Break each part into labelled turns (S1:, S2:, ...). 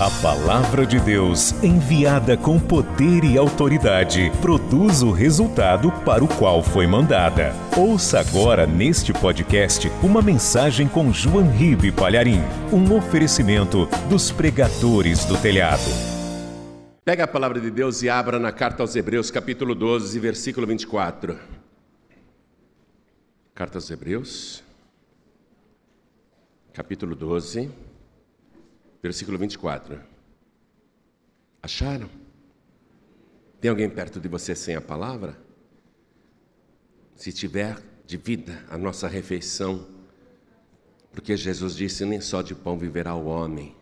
S1: A palavra de Deus, enviada com poder e autoridade, produz o resultado para o qual foi mandada. Ouça agora neste podcast uma mensagem com João Ribe Palharim, um oferecimento dos pregadores do telhado.
S2: Pega a palavra de Deus e abra na carta aos Hebreus, capítulo 12, versículo 24. Carta aos Hebreus, capítulo 12 versículo 24. Acharam? Tem alguém perto de você sem a palavra? Se tiver, divida a nossa refeição, porque Jesus disse: nem só de pão viverá o homem,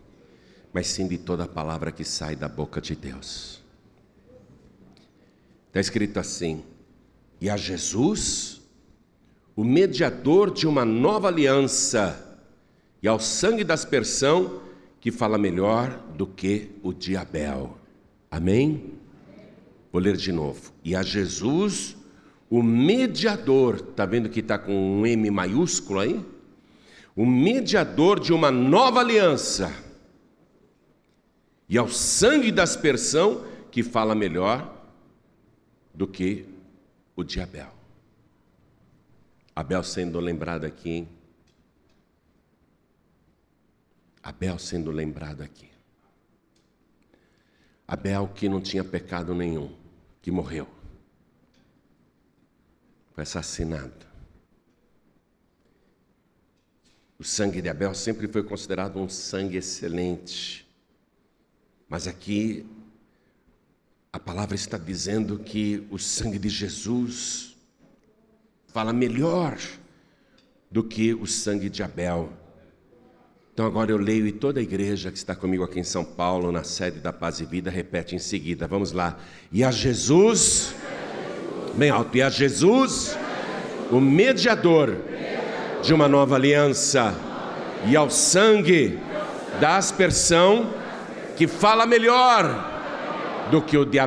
S2: mas sim de toda a palavra que sai da boca de Deus. Está escrito assim: e a Jesus, o mediador de uma nova aliança, e ao sangue da aspersão, que fala melhor do que o de Abel. Amém? Vou ler de novo. E a Jesus, o mediador, está vendo que está com um M maiúsculo aí? O mediador de uma nova aliança. E ao sangue da aspersão, que fala melhor do que o de Abel. Abel sendo lembrado aqui, hein? Abel sendo lembrado aqui. Abel que não tinha pecado nenhum, que morreu. Foi assassinado. O sangue de Abel sempre foi considerado um sangue excelente. Mas aqui a palavra está dizendo que o sangue de Jesus fala melhor do que o sangue de Abel. Então agora eu leio e toda a igreja que está comigo aqui em São Paulo, na sede da Paz e Vida, repete em seguida. Vamos lá. E a Jesus, bem alto, e a Jesus, o mediador de uma nova aliança, e ao sangue da aspersão, que fala melhor do que o de.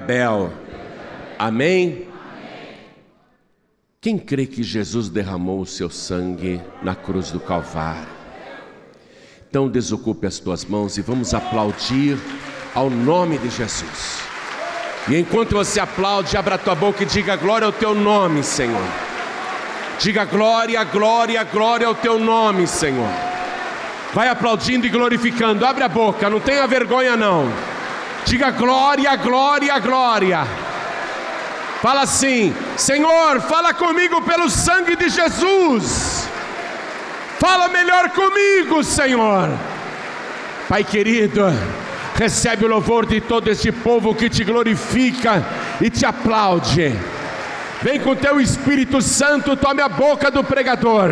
S2: Amém? Quem crê que Jesus derramou o seu sangue na cruz do Calvário? Então desocupe as tuas mãos e vamos aplaudir ao nome de Jesus. E enquanto você aplaude, abra a tua boca e diga glória ao teu nome, Senhor. Diga glória, glória, glória ao teu nome, Senhor. Vai aplaudindo e glorificando. Abre a boca, não tenha vergonha não. Diga glória, glória, glória. Fala assim: Senhor, fala comigo pelo sangue de Jesus. Fala melhor comigo, Senhor. Pai querido, recebe o louvor de todo este povo que te glorifica e te aplaude. Vem com teu Espírito Santo, tome a boca do pregador.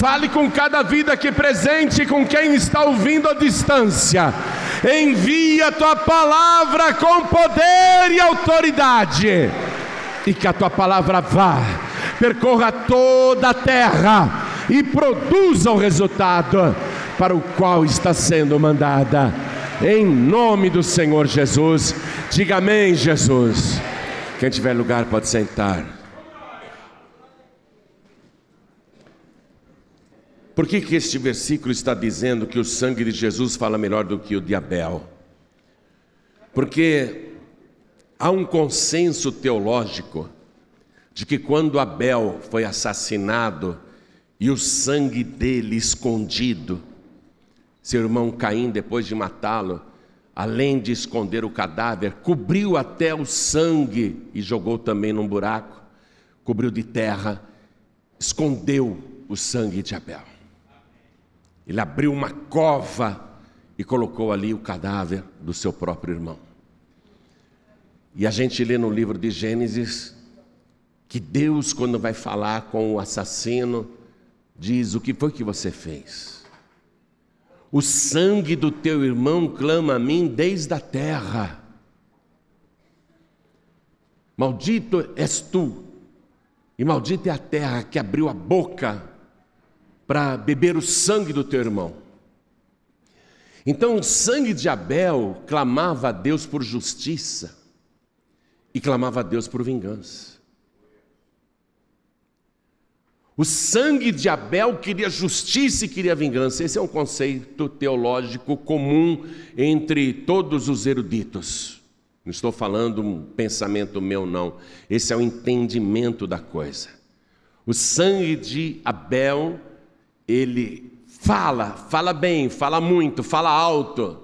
S2: Fale com cada vida aqui presente, com quem está ouvindo à distância. Envia a tua palavra com poder e autoridade. E que a tua palavra vá, percorra toda a terra e produza o resultado para o qual está sendo mandada. Em nome do Senhor Jesus, diga amém, Jesus. Quem tiver lugar pode sentar. Por que, que este versículo está dizendo que o sangue de Jesus fala melhor do que o de Abel? Porque há um consenso teológico de que quando Abel foi assassinado, e o sangue dele escondido. Seu irmão Caim, depois de matá-lo, além de esconder o cadáver, cobriu até o sangue e jogou também num buraco, cobriu de terra, escondeu o sangue de Abel. Ele abriu uma cova e colocou ali o cadáver do seu próprio irmão. E a gente lê no livro de Gênesis que Deus, quando vai falar com o assassino, diz: O que foi que você fez? O sangue do teu irmão clama a mim desde a terra. Maldito és tu, e maldita é a terra que abriu a boca para beber o sangue do teu irmão. Então o sangue de Abel clamava a Deus por justiça e clamava a Deus por vingança. O sangue de Abel queria justiça e queria vingança. Esse é um conceito teológico comum entre todos os eruditos. Não estou falando um pensamento meu, não. Esse é o entendimento da coisa. O sangue de Abel, ele fala, fala bem, fala muito, fala alto,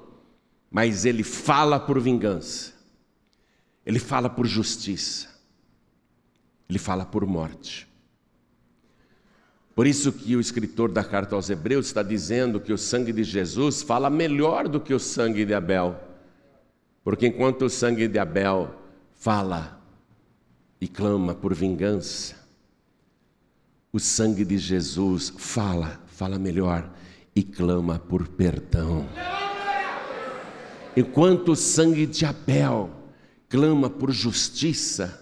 S2: mas ele fala por vingança. Ele fala por justiça. Ele fala por morte. Por isso que o escritor da carta aos Hebreus está dizendo que o sangue de Jesus fala melhor do que o sangue de Abel. Porque enquanto o sangue de Abel fala e clama por vingança, o sangue de Jesus fala, fala melhor e clama por perdão. Enquanto o sangue de Abel clama por justiça,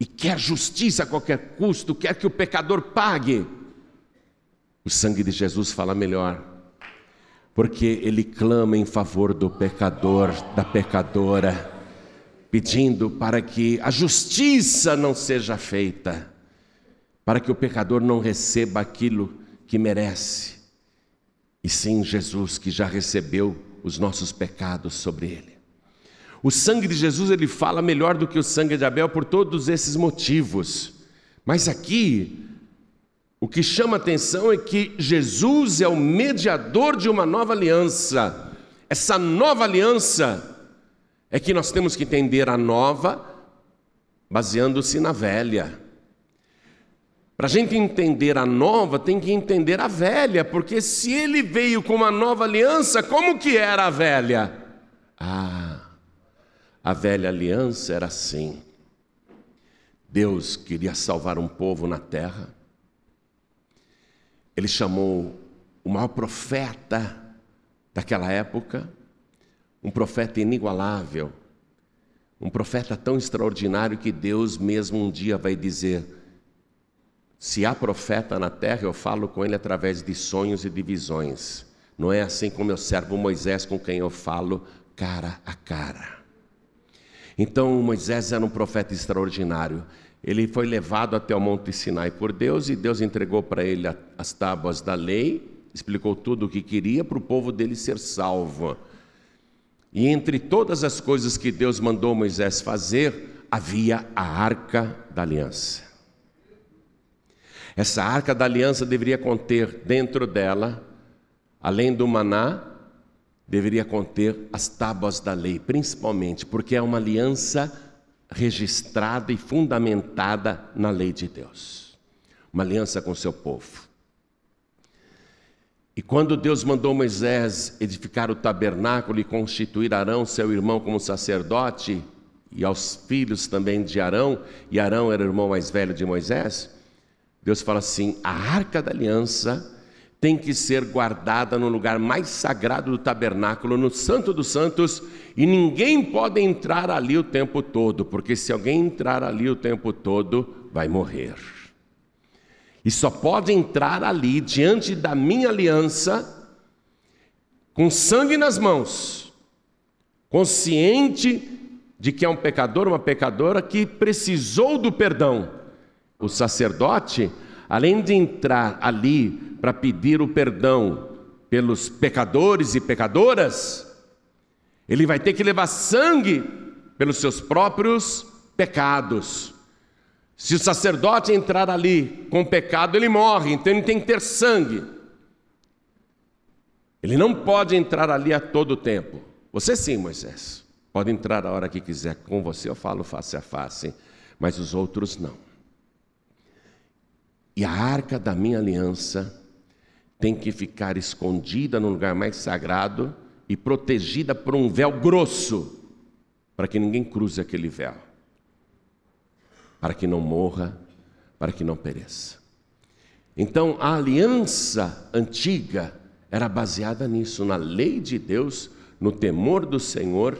S2: e quer justiça a qualquer custo, quer que o pecador pague. O sangue de Jesus fala melhor, porque ele clama em favor do pecador, da pecadora, pedindo para que a justiça não seja feita, para que o pecador não receba aquilo que merece, e sim Jesus que já recebeu os nossos pecados sobre ele. O sangue de Jesus ele fala melhor do que o sangue de Abel por todos esses motivos. Mas aqui o que chama atenção é que Jesus é o mediador de uma nova aliança. Essa nova aliança é que nós temos que entender a nova baseando-se na velha. Para a gente entender a nova, tem que entender a velha, porque se ele veio com uma nova aliança, como que era a velha? Ah, a velha aliança era assim. Deus queria salvar um povo na terra. Ele chamou o maior profeta daquela época, um profeta inigualável, um profeta tão extraordinário que Deus mesmo um dia vai dizer: se há profeta na terra, eu falo com ele através de sonhos e de visões. Não é assim como eu servo Moisés, com quem eu falo cara a cara. Então Moisés era um profeta extraordinário. Ele foi levado até o Monte Sinai por Deus e Deus entregou para ele as tábuas da lei, explicou tudo o que queria para o povo dele ser salvo. E entre todas as coisas que Deus mandou Moisés fazer, havia a arca da aliança. Essa arca da aliança deveria conter dentro dela, além do maná, deveria conter as tábuas da lei, principalmente porque é uma aliança registrada e fundamentada na lei de Deus. Uma aliança com seu povo. E quando Deus mandou Moisés edificar o tabernáculo e constituir Arão, seu irmão, como sacerdote, e aos filhos também de Arão, e Arão era o irmão mais velho de Moisés, Deus fala assim: a arca da aliança tem que ser guardada no lugar mais sagrado do tabernáculo, no Santo dos Santos, e ninguém pode entrar ali o tempo todo, porque se alguém entrar ali o tempo todo, vai morrer. E só pode entrar ali diante da minha aliança, com sangue nas mãos, consciente de que é um pecador, uma pecadora que precisou do perdão. O sacerdote, além de entrar ali para pedir o perdão pelos pecadores e pecadoras, ele vai ter que levar sangue pelos seus próprios pecados. Se o sacerdote entrar ali com pecado, ele morre, então ele tem que ter sangue. Ele não pode entrar ali a todo tempo. Você sim, Moisés, pode entrar a hora que quiser. Com você eu falo face a face, mas os outros não. E a arca da minha aliança tem que ficar escondida no lugar mais sagrado e protegida por um véu grosso, para que ninguém cruze aquele véu, para que não morra, para que não pereça. Então, a aliança antiga era baseada nisso, na lei de Deus, no temor do Senhor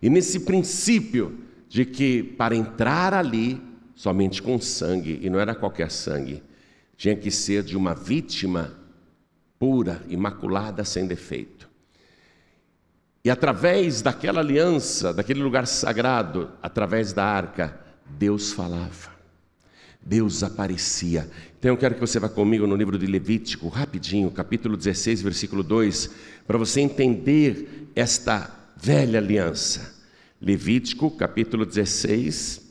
S2: e nesse princípio de que para entrar ali, somente com sangue, e não era qualquer sangue, tinha que ser de uma vítima pura, imaculada, sem defeito. E através daquela aliança, daquele lugar sagrado, através da arca, Deus falava. Deus aparecia. Então eu quero que você vá comigo no livro de Levítico, rapidinho, capítulo 16, versículo 2, para você entender esta velha aliança. Levítico, capítulo 16,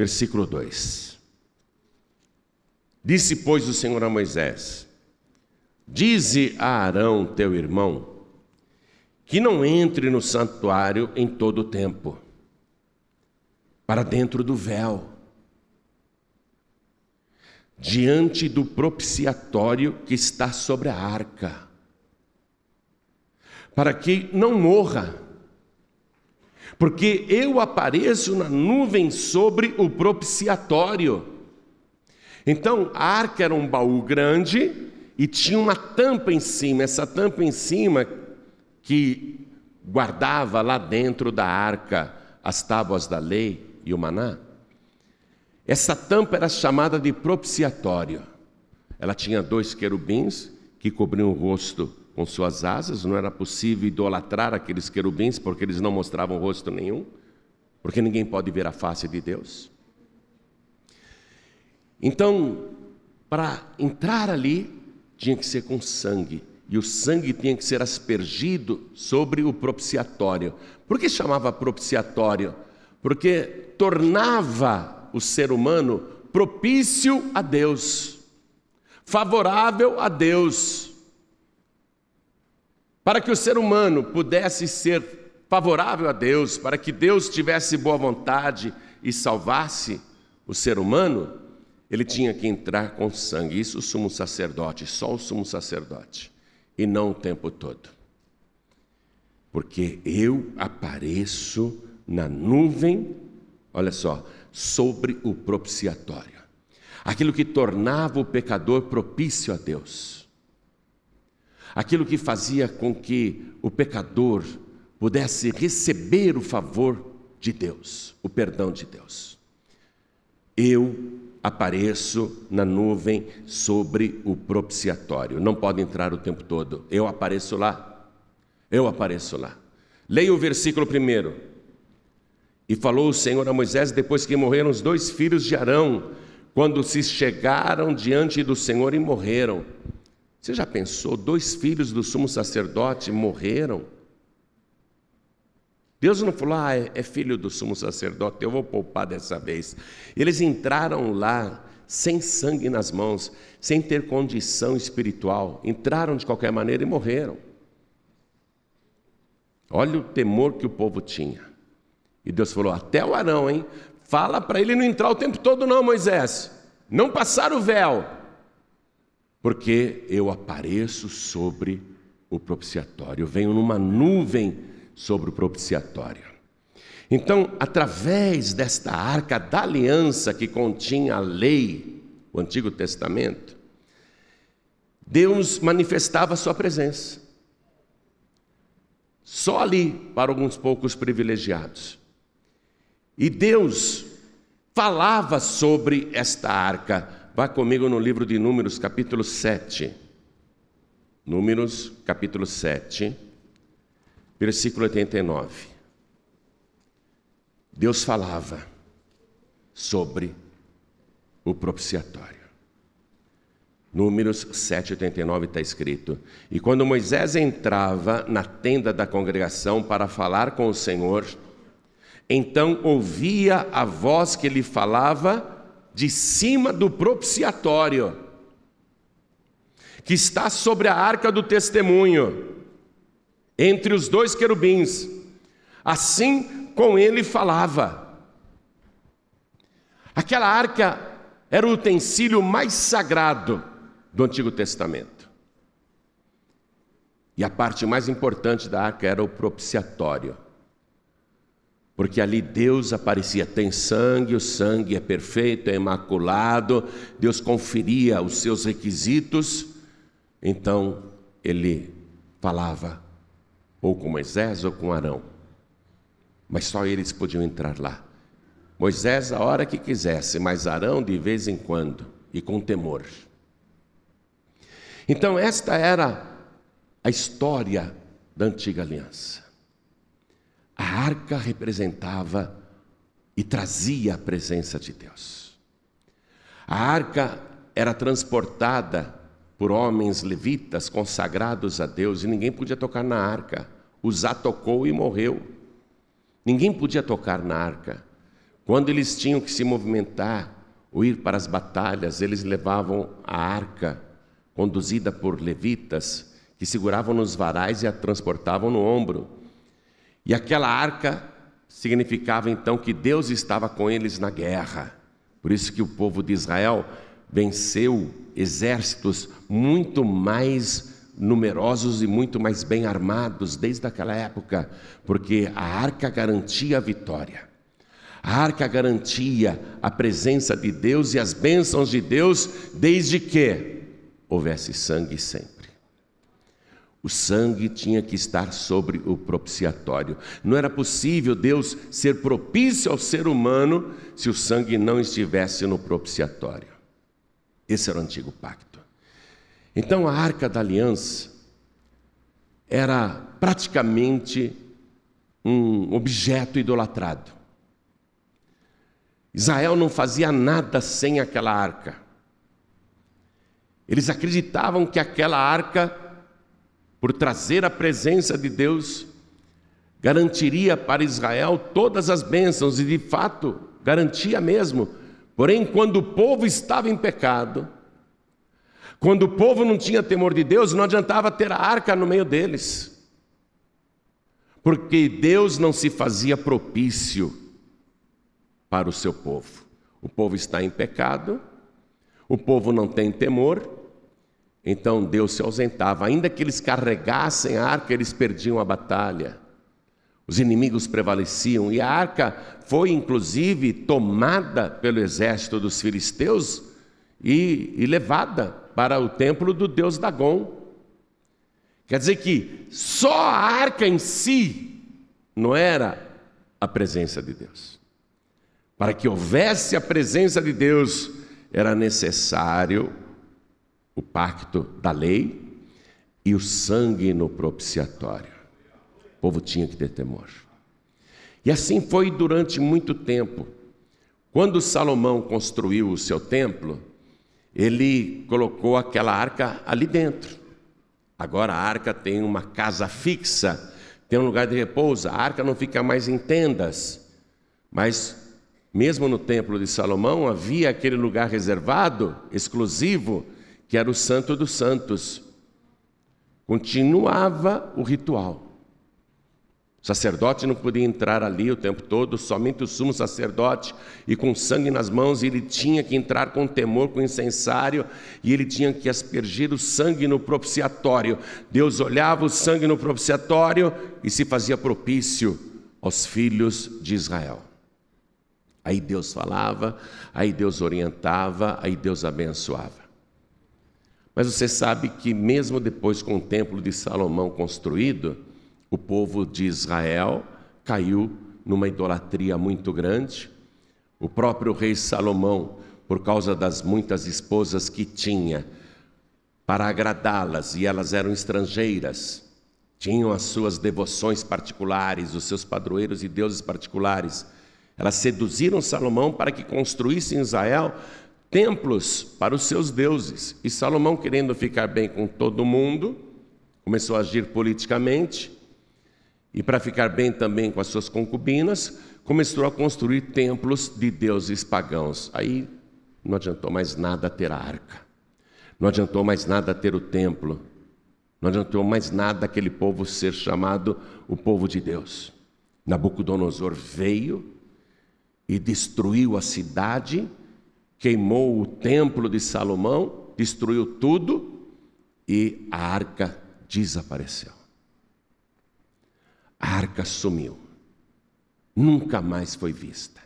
S2: versículo 2. Disse, pois, o Senhor a Moisés: Dize a Arão, teu irmão, que não entre no santuário em todo o tempo, para dentro do véu diante do propiciatório que está sobre a arca, para que não morra, porque eu apareço na nuvem sobre o propiciatório. Então, a arca era um baú grande e tinha uma tampa em cima, essa tampa em cima que guardava lá dentro da arca as tábuas da lei e o maná. Essa tampa era chamada de propiciatório. Ela tinha dois querubins que cobriam o rosto com suas asas, não era possível idolatrar aqueles querubins porque eles não mostravam rosto nenhum, porque ninguém pode ver a face de Deus. Então, para entrar ali, tinha que ser com sangue, e o sangue tinha que ser aspergido sobre o propiciatório. Por que chamava propiciatório? Porque tornava o ser humano propício a Deus, favorável a Deus. Para que o ser humano pudesse ser favorável a Deus, para que Deus tivesse boa vontade e salvasse o ser humano, ele tinha que entrar com sangue. Isso o sumo sacerdote, só o sumo sacerdote, e não o tempo todo. Porque eu apareço na nuvem, olha só, sobre o propiciatório, aquilo que tornava o pecador propício a Deus, aquilo que fazia com que o pecador pudesse receber o favor de Deus, o perdão de Deus. Eu apareço na nuvem sobre o propiciatório. Não pode entrar o tempo todo. Eu apareço lá. Eu apareço lá. Leia o versículo primeiro. E falou o Senhor a Moisés depois que morreram os dois filhos de Arão, quando se chegaram diante do Senhor e morreram. Você já pensou? Dois filhos do sumo sacerdote morreram. Deus não falou, ah, é, é filho do sumo sacerdote, eu vou poupar dessa vez. Eles entraram lá sem sangue nas mãos, sem ter condição espiritual, entraram de qualquer maneira e morreram. Olha o temor que o povo tinha. E Deus falou: até o Arão, hein? Fala para ele não entrar o tempo todo, não, Moisés. Não passar o véu. Porque eu apareço sobre o propiciatório. Eu venho numa nuvem sobre o propiciatório. Então, através desta arca da aliança que continha a lei, o Antigo Testamento, Deus manifestava a sua presença. Só ali para alguns poucos privilegiados. E Deus falava sobre esta arca. Vá comigo no livro de Números, capítulo 7. Números, capítulo 7, versículo 89. Deus falava sobre o propiciatório. Números 7,89 está escrito: E quando Moisés entrava na tenda da congregação para falar com o Senhor, então ouvia a voz que lhe falava de cima do propiciatório, que está sobre a arca do testemunho, entre os dois querubins. Assim com ele falava. Aquela arca era o utensílio mais sagrado do Antigo Testamento. E a parte mais importante da arca era o propiciatório porque ali Deus aparecia, tem sangue, o sangue é perfeito, é imaculado, Deus conferia os seus requisitos, então ele falava, ou com Moisés ou com Arão, mas só eles podiam entrar lá. Moisés a hora que quisesse, mas Arão de vez em quando e com temor. Então, esta era a história da antiga aliança. A arca representava e trazia a presença de Deus. A arca era transportada por homens levitas consagrados a Deus e ninguém podia tocar na arca. Uzá tocou e morreu. Ninguém podia tocar na arca. Quando eles tinham que se movimentar ou ir para as batalhas, eles levavam a arca, conduzida por levitas, que seguravam nos varais e a transportavam no ombro. E aquela arca significava então que Deus estava com eles na guerra. Por isso que o povo de Israel venceu exércitos muito mais numerosos e muito mais bem armados desde aquela época, porque a arca garantia a vitória. A arca garantia a presença de Deus e as bênçãos de Deus, desde que houvesse sangue sempre. O sangue tinha que estar sobre o propiciatório. Não era possível Deus ser propício ao ser humano se o sangue não estivesse no propiciatório. Esse era o antigo pacto. Então a arca da aliança era praticamente um objeto idolatrado. Israel não fazia nada sem aquela arca. Eles acreditavam que aquela arca, por trazer a presença de Deus, garantiria para Israel todas as bênçãos, e de fato garantia mesmo. Porém, quando o povo estava em pecado, quando o povo não tinha temor de Deus, não adiantava ter a arca no meio deles, porque Deus não se fazia propício para o seu povo. O povo está em pecado, o povo não tem temor, então Deus se ausentava. Ainda que eles carregassem a arca, eles perdiam a batalha. Os inimigos prevaleciam e a arca foi inclusive tomada pelo exército dos filisteus e, e levada para o templo do deus Dagon. Quer dizer que só a arca em si não era a presença de Deus. Para que houvesse a presença de Deus, era necessário o pacto da lei e o sangue no propiciatório. O povo tinha que ter temor. E assim foi durante muito tempo. Quando Salomão construiu o seu templo, ele colocou aquela arca ali dentro. Agora a arca tem uma casa fixa, tem um lugar de repouso. A arca não fica mais em tendas, mas mesmo no templo de Salomão havia aquele lugar reservado, exclusivo, que era o Santo dos Santos. Continuava o ritual. O sacerdote não podia entrar ali o tempo todo, somente o sumo sacerdote, e com sangue nas mãos, ele tinha que entrar com temor, com incensário, e ele tinha que aspergir o sangue no propiciatório. Deus olhava o sangue no propiciatório e se fazia propício aos filhos de Israel. Aí Deus falava, aí Deus orientava, aí Deus abençoava. Mas você sabe que, mesmo depois com o templo de Salomão construído, o povo de Israel caiu numa idolatria muito grande. O próprio rei Salomão, por causa das muitas esposas que tinha, para agradá-las, e elas eram estrangeiras, tinham as suas devoções particulares, os seus padroeiros e deuses particulares. Elas seduziram Salomão para que construísse em Israel templos para os seus deuses. E Salomão, querendo ficar bem com todo mundo, começou a agir politicamente e para ficar bem também com as suas concubinas, começou a construir templos de deuses pagãos. Aí não adiantou mais nada ter a arca, não adiantou mais nada ter o templo, não adiantou mais nada aquele povo ser chamado o povo de Deus. Nabucodonosor veio e destruiu a cidade, queimou o templo de Salomão, destruiu tudo e a arca desapareceu. A arca sumiu, nunca mais foi vista.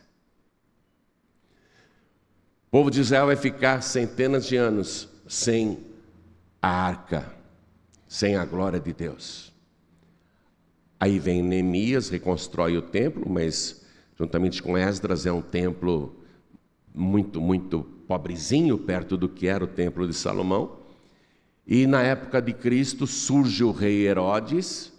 S2: O povo de Israel vai ficar centenas de anos sem a arca, sem a glória de Deus. Aí vem Neemias, reconstrói o templo, mas juntamente com Esdras é um templo muito, muito pobrezinho perto do que era o templo de Salomão. E na época de Cristo surge o rei Herodes,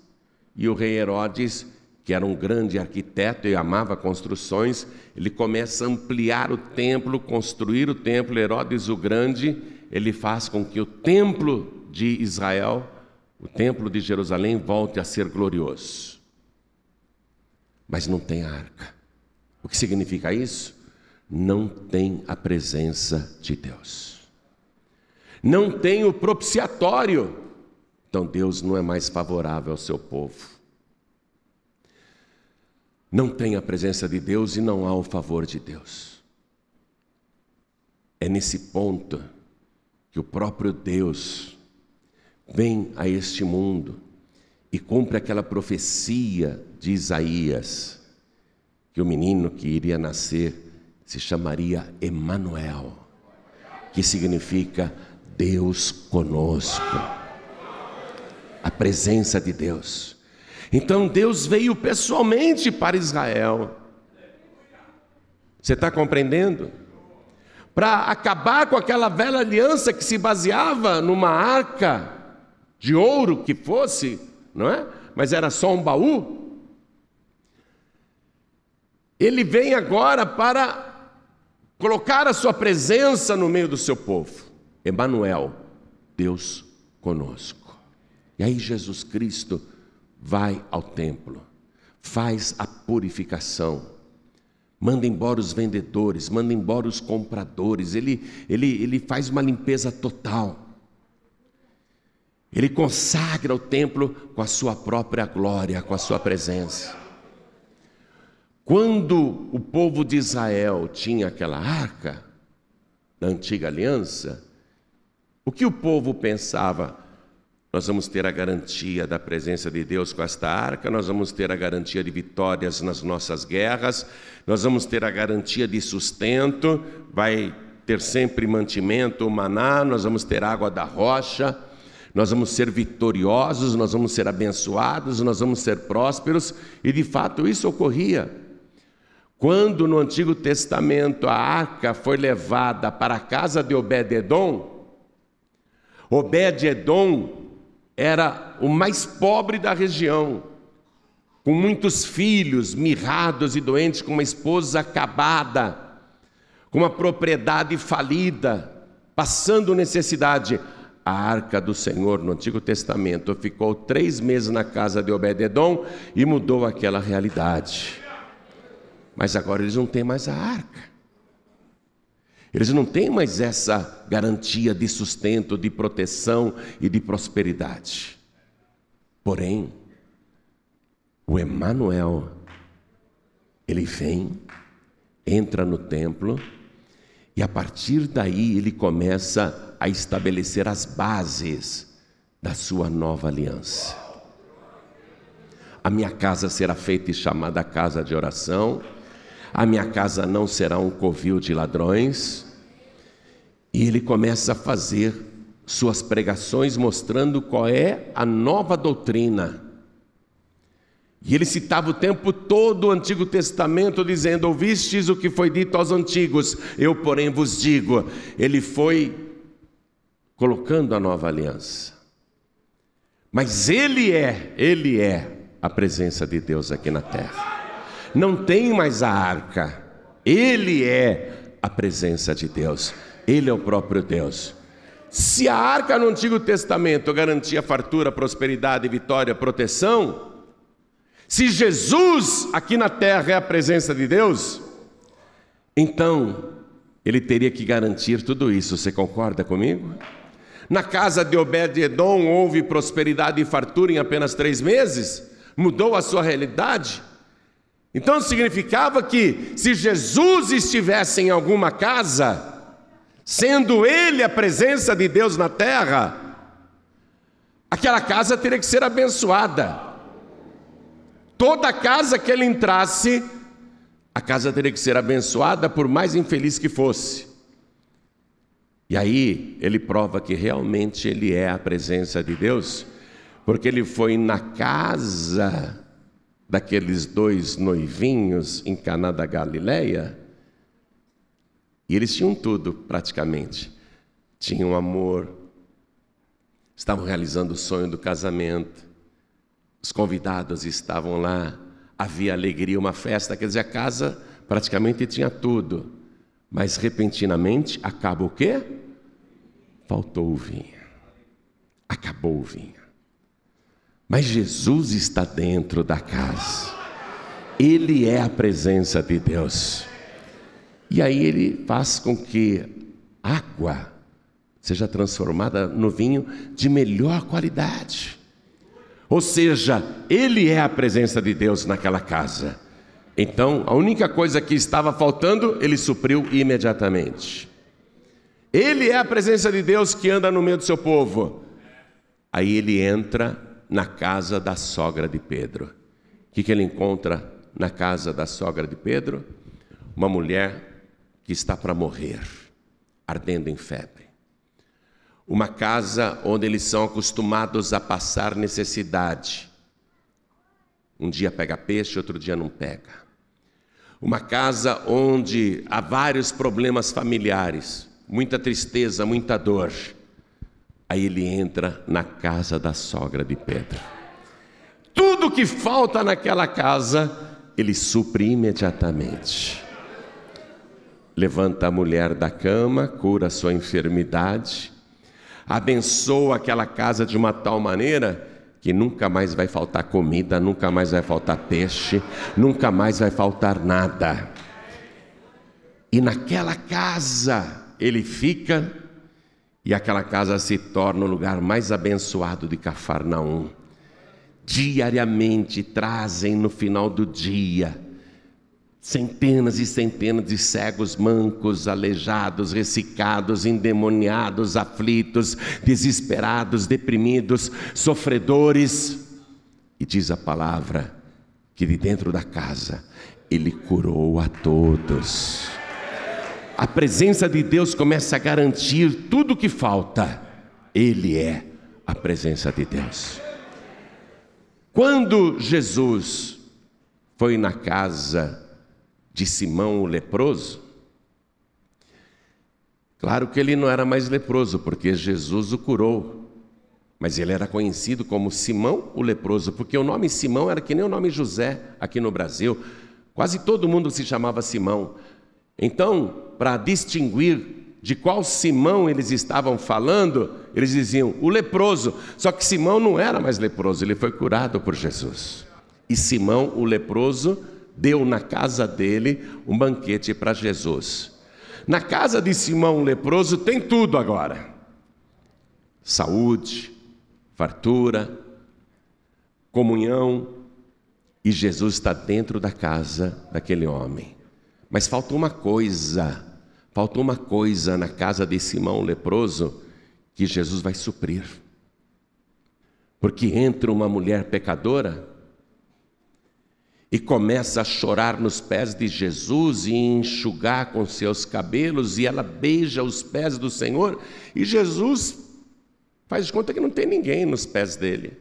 S2: e o rei Herodes que era um grande arquiteto e amava construções, ele começa a ampliar o templo, construir o templo. Herodes o Grande, ele faz com que o templo de Israel, o templo de Jerusalém, volte a ser glorioso. Mas não tem arca. O que significa isso? Não tem a presença de Deus. Não tem o propiciatório. Então Deus não é mais favorável ao seu povo não tem a presença de Deus e não há o favor de Deus. É nesse ponto que o próprio Deus vem a este mundo e cumpre aquela profecia de Isaías que o menino que iria nascer se chamaria Emanuel, que significa Deus conosco. A presença de Deus. Então Deus veio pessoalmente para Israel. Você está compreendendo? Para acabar com aquela velha aliança que se baseava numa arca de ouro que fosse, não é? Mas era só um baú. Ele vem agora para colocar a sua presença no meio do seu povo. Emanuel, Deus conosco. E aí Jesus Cristo vai ao templo, faz a purificação, manda embora os vendedores, manda embora os compradores, ele, ele, ele faz uma limpeza total. Ele consagra o templo com a sua própria glória, com a sua presença. Quando o povo de Israel tinha aquela arca, da antiga aliança, o que o povo pensava? Nós vamos ter a garantia da presença de Deus com esta arca, nós vamos ter a garantia de vitórias nas nossas guerras, nós vamos ter a garantia de sustento, vai ter sempre mantimento, maná, nós vamos ter água da rocha, nós vamos ser vitoriosos, nós vamos ser abençoados, nós vamos ser prósperos, e de fato isso ocorria. Quando no Antigo Testamento a arca foi levada para a casa de Obed-Edom, Obed-Edom era o mais pobre da região, com muitos filhos, mirrados e doentes, com uma esposa acabada, com uma propriedade falida, passando necessidade. A arca do Senhor no Antigo Testamento ficou três meses na casa de Obed-Edom e mudou aquela realidade. Mas agora eles não têm mais a arca. Eles não têm mais essa garantia de sustento, de proteção e de prosperidade. Porém, o Emanuel, ele vem, entra no templo e a partir daí ele começa a estabelecer as bases da sua nova aliança. A minha casa será feita e chamada casa de oração, a minha casa não será um covil de ladrões, e ele começa a fazer suas pregações mostrando qual é a nova doutrina. E ele citava o tempo todo o Antigo Testamento, dizendo: Ouvistes o que foi dito aos antigos, eu, porém, vos digo. Ele foi colocando a nova aliança. Mas ele é, ele é a presença de Deus aqui na terra. Não tem mais a arca, ele é a presença de Deus. Ele é o próprio Deus. Se a arca no Antigo Testamento garantia fartura, prosperidade, vitória, proteção, se Jesus aqui na terra é a presença de Deus, então ele teria que garantir tudo isso. Você concorda comigo? Na casa de Obed-Edom houve prosperidade e fartura em apenas três meses? Mudou a sua realidade? Então significava que se Jesus estivesse em alguma casa, sendo ele a presença de Deus na terra, aquela casa teria que ser abençoada. Toda casa que ele entrasse, a casa teria que ser abençoada, por mais infeliz que fosse. E aí ele prova que realmente ele é a presença de Deus, porque ele foi na casa daqueles dois noivinhos em Caná da Galileia e eles tinham tudo, praticamente. Tinham amor, estavam realizando o sonho do casamento, os convidados estavam lá, havia alegria, uma festa, quer dizer, a casa praticamente tinha tudo. Mas repentinamente acaba o quê? Faltou o vinho. Acabou o vinho. Mas Jesus está dentro da casa. Ele é a presença de Deus. E aí ele faz com que água seja transformada no vinho de melhor qualidade. Ou seja, ele é a presença de Deus naquela casa. Então, a única coisa que estava faltando, ele supriu imediatamente. Ele é a presença de Deus que anda no meio do seu povo. Aí ele entra na casa da sogra de Pedro. O que, que ele encontra na casa da sogra de Pedro? Uma mulher que está para morrer, ardendo em febre. Uma casa onde eles são acostumados a passar necessidade. Um dia pega peixe, outro dia não pega. Uma casa onde há vários problemas familiares, muita tristeza, muita dor. Aí ele entra na casa da sogra de Pedro. Tudo que falta naquela casa, ele supre imediatamente levanta a mulher da cama, cura sua enfermidade, abençoa aquela casa de uma tal maneira que nunca mais vai faltar comida, nunca mais vai faltar peixe, nunca mais vai faltar nada. E naquela casa ele fica, e aquela casa se torna o lugar mais abençoado de Cafarnaum. Diariamente trazem no final do dia Centenas e centenas de cegos, mancos, aleijados, ressecados, endemoniados, aflitos, desesperados, deprimidos, sofredores. E diz a palavra que de dentro da casa ele curou a todos. A presença de Deus começa a garantir tudo o que falta. Ele é a presença de Deus. Quando Jesus foi na casa de Simão o leproso? Claro que ele não era mais leproso, porque Jesus o curou. Mas ele era conhecido como Simão o leproso, porque o nome Simão era que nem o nome José aqui no Brasil. Quase todo mundo se chamava Simão. Então, para distinguir de qual Simão eles estavam falando, eles diziam o leproso. Só que Simão não era mais leproso, ele foi curado por Jesus. E Simão o leproso deu na casa dele um banquete para Jesus. Na casa de Simão leproso tem tudo agora: saúde, fartura, comunhão, e Jesus está dentro da casa daquele homem. Mas faltou uma coisa, faltou uma coisa na casa de Simão leproso que Jesus vai suprir. Porque entra uma mulher pecadora e começa a chorar nos pés de Jesus e enxugar com seus cabelos, e ela beija os pés do Senhor, e Jesus faz de conta que não tem ninguém nos pés dele.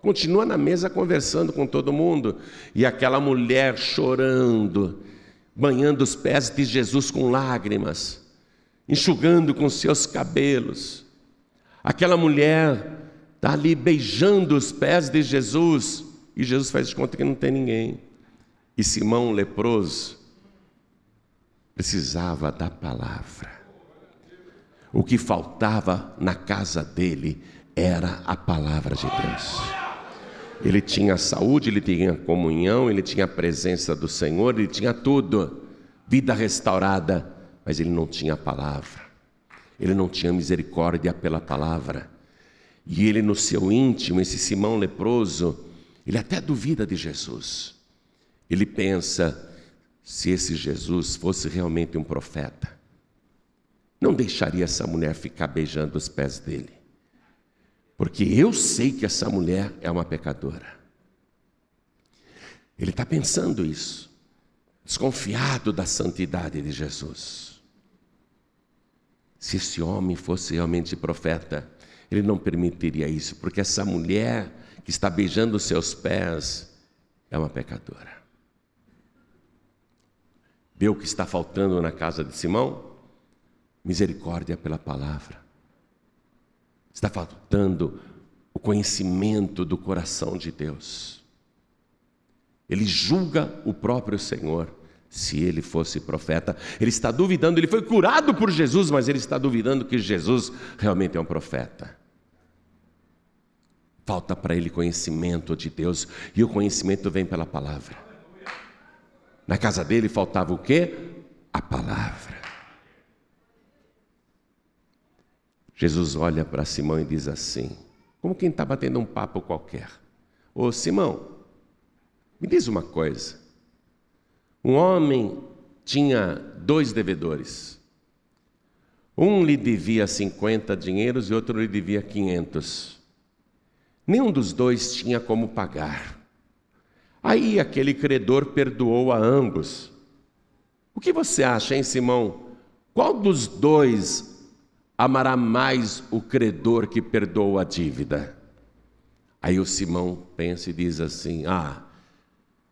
S2: Continua na mesa conversando com todo mundo, e aquela mulher chorando, banhando os pés de Jesus com lágrimas, enxugando com seus cabelos. Aquela mulher está ali beijando os pés de Jesus, e Jesus faz de conta que não tem ninguém. E Simão leproso precisava da palavra. O que faltava na casa dele era a palavra de Deus. Ele tinha saúde, ele tinha comunhão, ele tinha a presença do Senhor, ele tinha tudo, vida restaurada, mas ele não tinha a palavra. Ele não tinha misericórdia pela palavra. E ele no seu íntimo, esse Simão leproso, ele até duvida de Jesus. Ele pensa: se esse Jesus fosse realmente um profeta, não deixaria essa mulher ficar beijando os pés dele. Porque eu sei que essa mulher é uma pecadora. Ele está pensando isso, desconfiado da santidade de Jesus. Se esse homem fosse realmente profeta, ele não permitiria isso, porque essa mulher que está beijando seus pés é uma pecadora. Vê o que está faltando na casa de Simão? Misericórdia pela palavra. Está faltando o conhecimento do coração de Deus. Ele julga o próprio Senhor. Se ele fosse profeta, ele está duvidando, ele foi curado por Jesus, mas ele está duvidando que Jesus realmente é um profeta. Falta para ele conhecimento de Deus, e o conhecimento vem pela palavra. Na casa dele faltava o quê? A palavra. Jesus olha para Simão e diz assim, como quem está batendo um papo qualquer: Ô Simão, me diz uma coisa. Um homem tinha dois devedores. Um lhe devia 50 dinheiros e outro lhe devia 500. Nenhum dos dois tinha como pagar. Aí aquele credor perdoou a ambos. O que você acha, hein, Simão? Qual dos dois amará mais o credor que perdoou a dívida? Aí o Simão pensa e diz assim: Ah,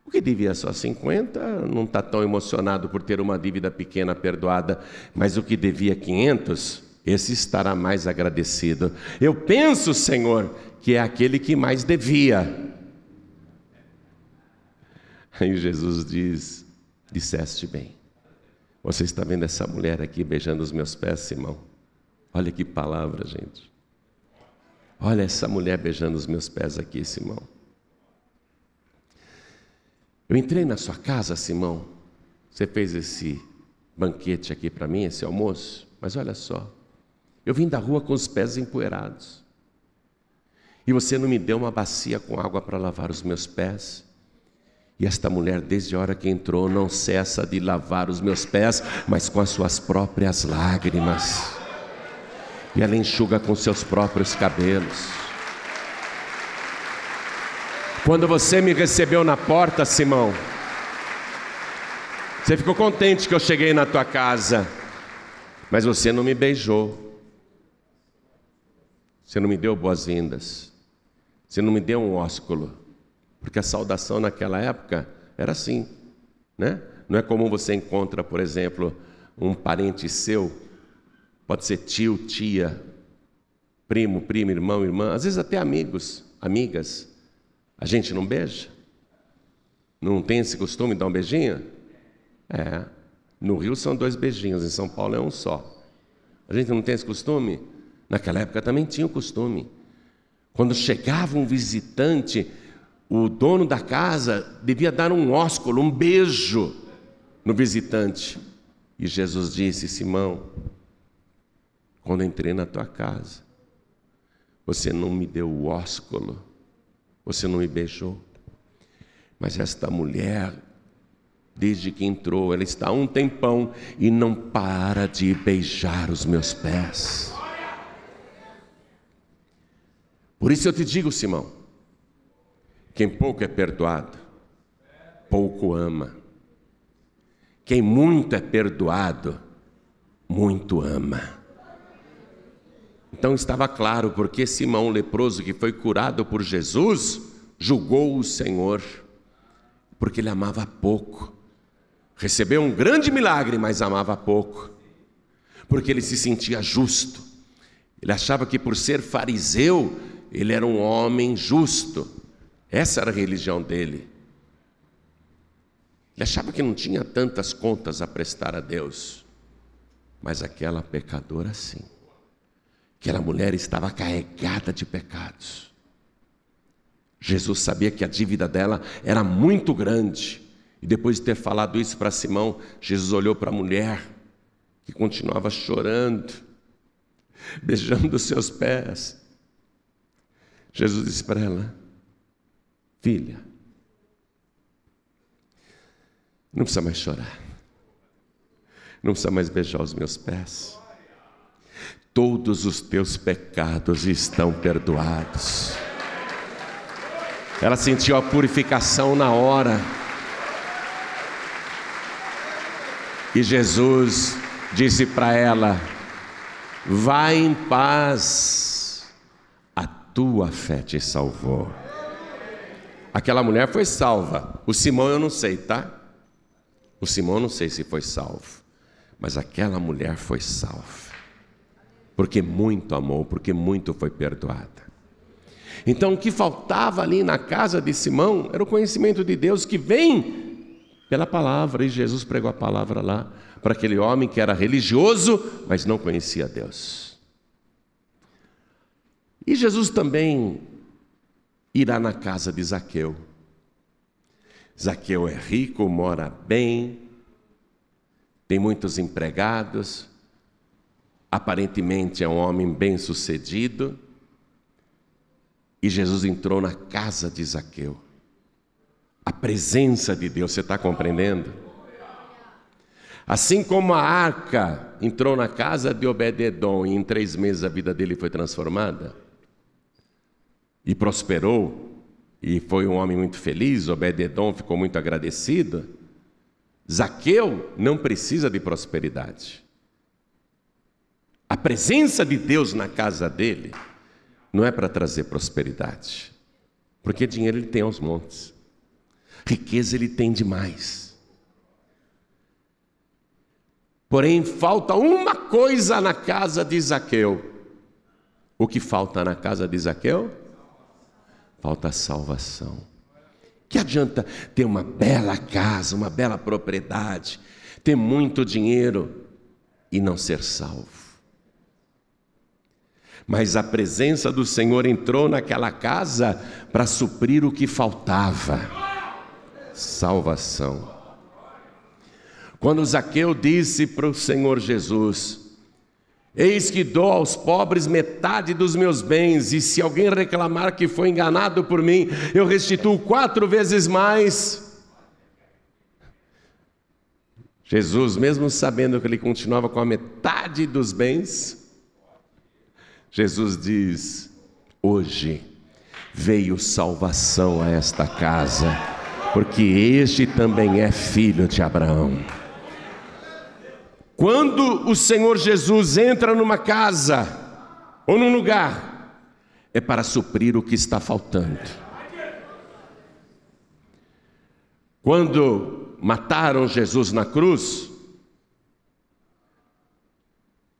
S2: o que devia só 50 não está tão emocionado por ter uma dívida pequena perdoada, mas o que devia 500, esse estará mais agradecido. Eu penso, Senhor, que é aquele que mais devia. Aí Jesus diz: Disseste bem. Você está vendo essa mulher aqui beijando os meus pés, Simão? Olha que palavra, gente. Olha essa mulher beijando os meus pés aqui, Simão. Eu entrei na sua casa, Simão. Você fez esse banquete aqui para mim, esse almoço. Mas olha só, eu vim da rua com os pés empoeirados. E você não me deu uma bacia com água para lavar os meus pés. E esta mulher, desde a hora que entrou, não cessa de lavar os meus pés, mas com as suas próprias lágrimas. E ela enxuga com seus próprios cabelos. Quando você me recebeu na porta, Simão, você ficou contente que eu cheguei na tua casa, mas você não me beijou. Você não me deu boas-vindas. Você não me deu um ósculo. Porque a saudação naquela época era assim, né? Não é comum você encontra, por exemplo, um parente seu, pode ser tio, tia, primo, prima, irmão, irmã, às vezes até amigos, amigas. A gente não beija? Não tem esse costume de dar um beijinho? É. No Rio são dois beijinhos, em São Paulo é um só. A gente não tem esse costume? Naquela época também tinha o costume. Quando chegava um visitante, o dono da casa devia dar um ósculo, um beijo no visitante. E Jesus disse: Simão, quando entrei na tua casa, você não me deu o ósculo, você não me beijou. Mas esta mulher, desde que entrou, ela está há um tempão e não para de beijar os meus pés. Por isso eu te digo, Simão, quem pouco é perdoado, pouco ama. Quem muito é perdoado, muito ama. Então estava claro porque Simão leproso, que foi curado por Jesus, julgou o Senhor, porque ele amava pouco. Recebeu um grande milagre, mas amava pouco, porque ele se sentia justo. Ele achava que por ser fariseu, ele era um homem justo. Essa era a religião dele. Ele achava que não tinha tantas contas a prestar a Deus, mas aquela pecadora sim. Aquela mulher estava carregada de pecados. Jesus sabia que a dívida dela era muito grande. E depois de ter falado isso para Simão, Jesus olhou para a mulher que continuava chorando, beijando os seus pés. Jesus disse para ela: Filha, não precisa mais chorar, não precisa mais beijar os meus pés. Todos os teus pecados estão perdoados. Ela sentiu a purificação na hora. E Jesus disse para ela: Vai em paz, a tua fé te salvou. Aquela mulher foi salva. O Simão eu não sei, tá? O Simão eu não sei se foi salvo. Mas aquela mulher foi salva. Porque muito amou, porque muito foi perdoada. Então, o que faltava ali na casa de Simão era o conhecimento de Deus que vem pela palavra, e Jesus pregou a palavra lá para aquele homem que era religioso, mas não conhecia Deus. E Jesus também irá na casa de Zaqueu. Zaqueu é rico, mora bem, tem muitos empregados, aparentemente é um homem bem-sucedido. E Jesus entrou na casa de Zaqueu. A presença de Deus, você está compreendendo? Assim como a arca entrou na casa de Obededon e em três meses a vida dele foi transformada e prosperou, e foi um homem muito feliz, Obededon ficou muito agradecido. Zaqueu não precisa de prosperidade. A presença de Deus na casa dele não é para trazer prosperidade, porque dinheiro ele tem aos montes, riqueza ele tem demais. Porém, falta uma coisa na casa de Zaqueu. O que falta na casa de Zaqueu? falta salvação. Que adianta ter uma bela casa, uma bela propriedade, ter muito dinheiro e não ser salvo? Mas a presença do Senhor entrou naquela casa para suprir o que faltava: salvação. Quando Zaqueu disse para o Senhor Jesus: Eis que dou aos pobres metade dos meus bens, e se alguém reclamar que foi enganado por mim, eu restituo quatro vezes mais. Jesus, mesmo sabendo que ele continuava com a metade dos bens, Jesus diz: Hoje veio salvação a esta casa, porque este também é filho de Abraão. Quando o Senhor Jesus entra numa casa ou num lugar, é para suprir o que está faltando. Quando mataram Jesus na cruz,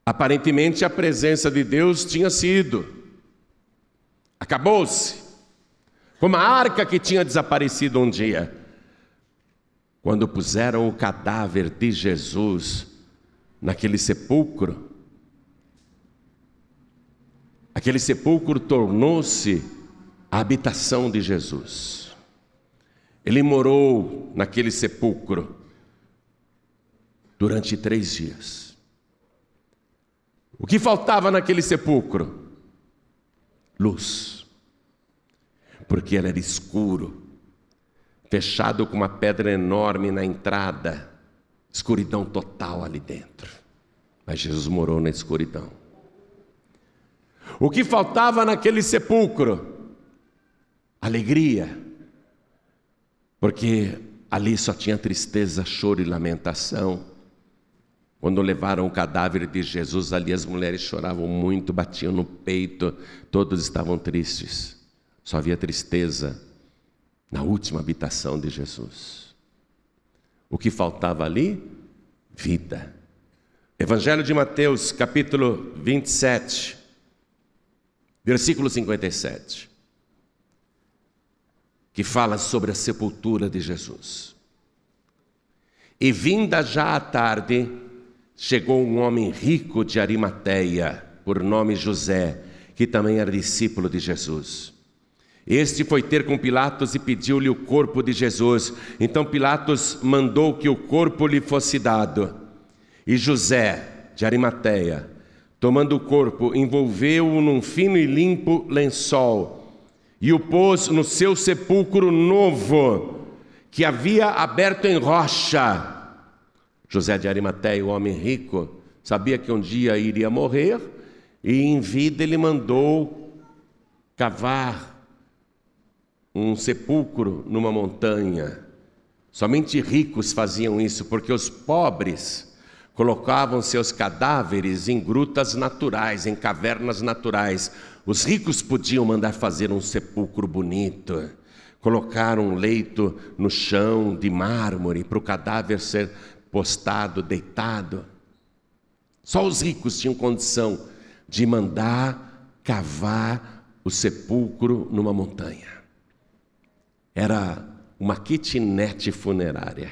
S2: aparentemente a presença de Deus tinha sido, acabou-se, como a arca que tinha desaparecido um dia. Quando puseram o cadáver de Jesus naquele sepulcro. Aquele sepulcro tornou-se a habitação de Jesus. Ele morou naquele sepulcro durante três dias. O que faltava naquele sepulcro? Luz, porque ele era escuro, fechado com uma pedra enorme na entrada escuridão total ali dentro. Mas Jesus morou na escuridão. O que faltava naquele sepulcro? Alegria. Porque ali só tinha tristeza, choro e lamentação. Quando levaram o cadáver de Jesus ali, as mulheres choravam muito, batiam no peito, todos estavam tristes. Só havia tristeza na última habitação de Jesus. O que faltava ali? Vida. Evangelho de Mateus, capítulo 27, versículo 57, que fala sobre a sepultura de Jesus. E vinda já a tarde, chegou um homem rico de Arimateia, por nome José, que também era discípulo de Jesus. Este foi ter com Pilatos e pediu-lhe o corpo de Jesus. Então Pilatos mandou que o corpo lhe fosse dado. E José, de Arimateia, tomando o corpo, envolveu-o num fino e limpo lençol e o pôs no seu sepulcro novo, que havia aberto em rocha. José de Arimateia, o homem rico, sabia que um dia iria morrer e em vida ele mandou cavar um sepulcro numa montanha. Somente ricos faziam isso, porque os pobres colocavam seus cadáveres em grutas naturais, em cavernas naturais. Os ricos podiam mandar fazer um sepulcro bonito, colocar um leito no chão de mármore para o cadáver ser postado, deitado. Só os ricos tinham condição de mandar cavar o sepulcro numa montanha. Era uma kitnet funerária.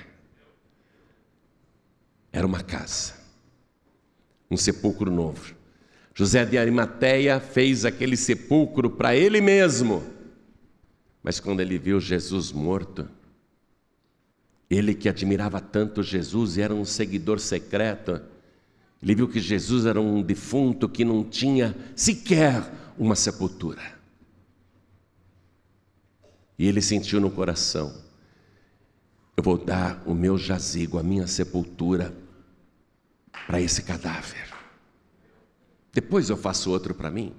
S2: Era uma casa, um sepulcro novo. José de Arimateia fez aquele sepulcro para ele mesmo. Mas quando ele viu Jesus morto, ele que admirava tanto Jesus e era um seguidor secreto, ele viu que Jesus era um defunto que não tinha sequer uma sepultura. E ele sentiu no coração: eu vou dar o meu jazigo, a minha sepultura, para esse cadáver. Depois eu faço outro para mim.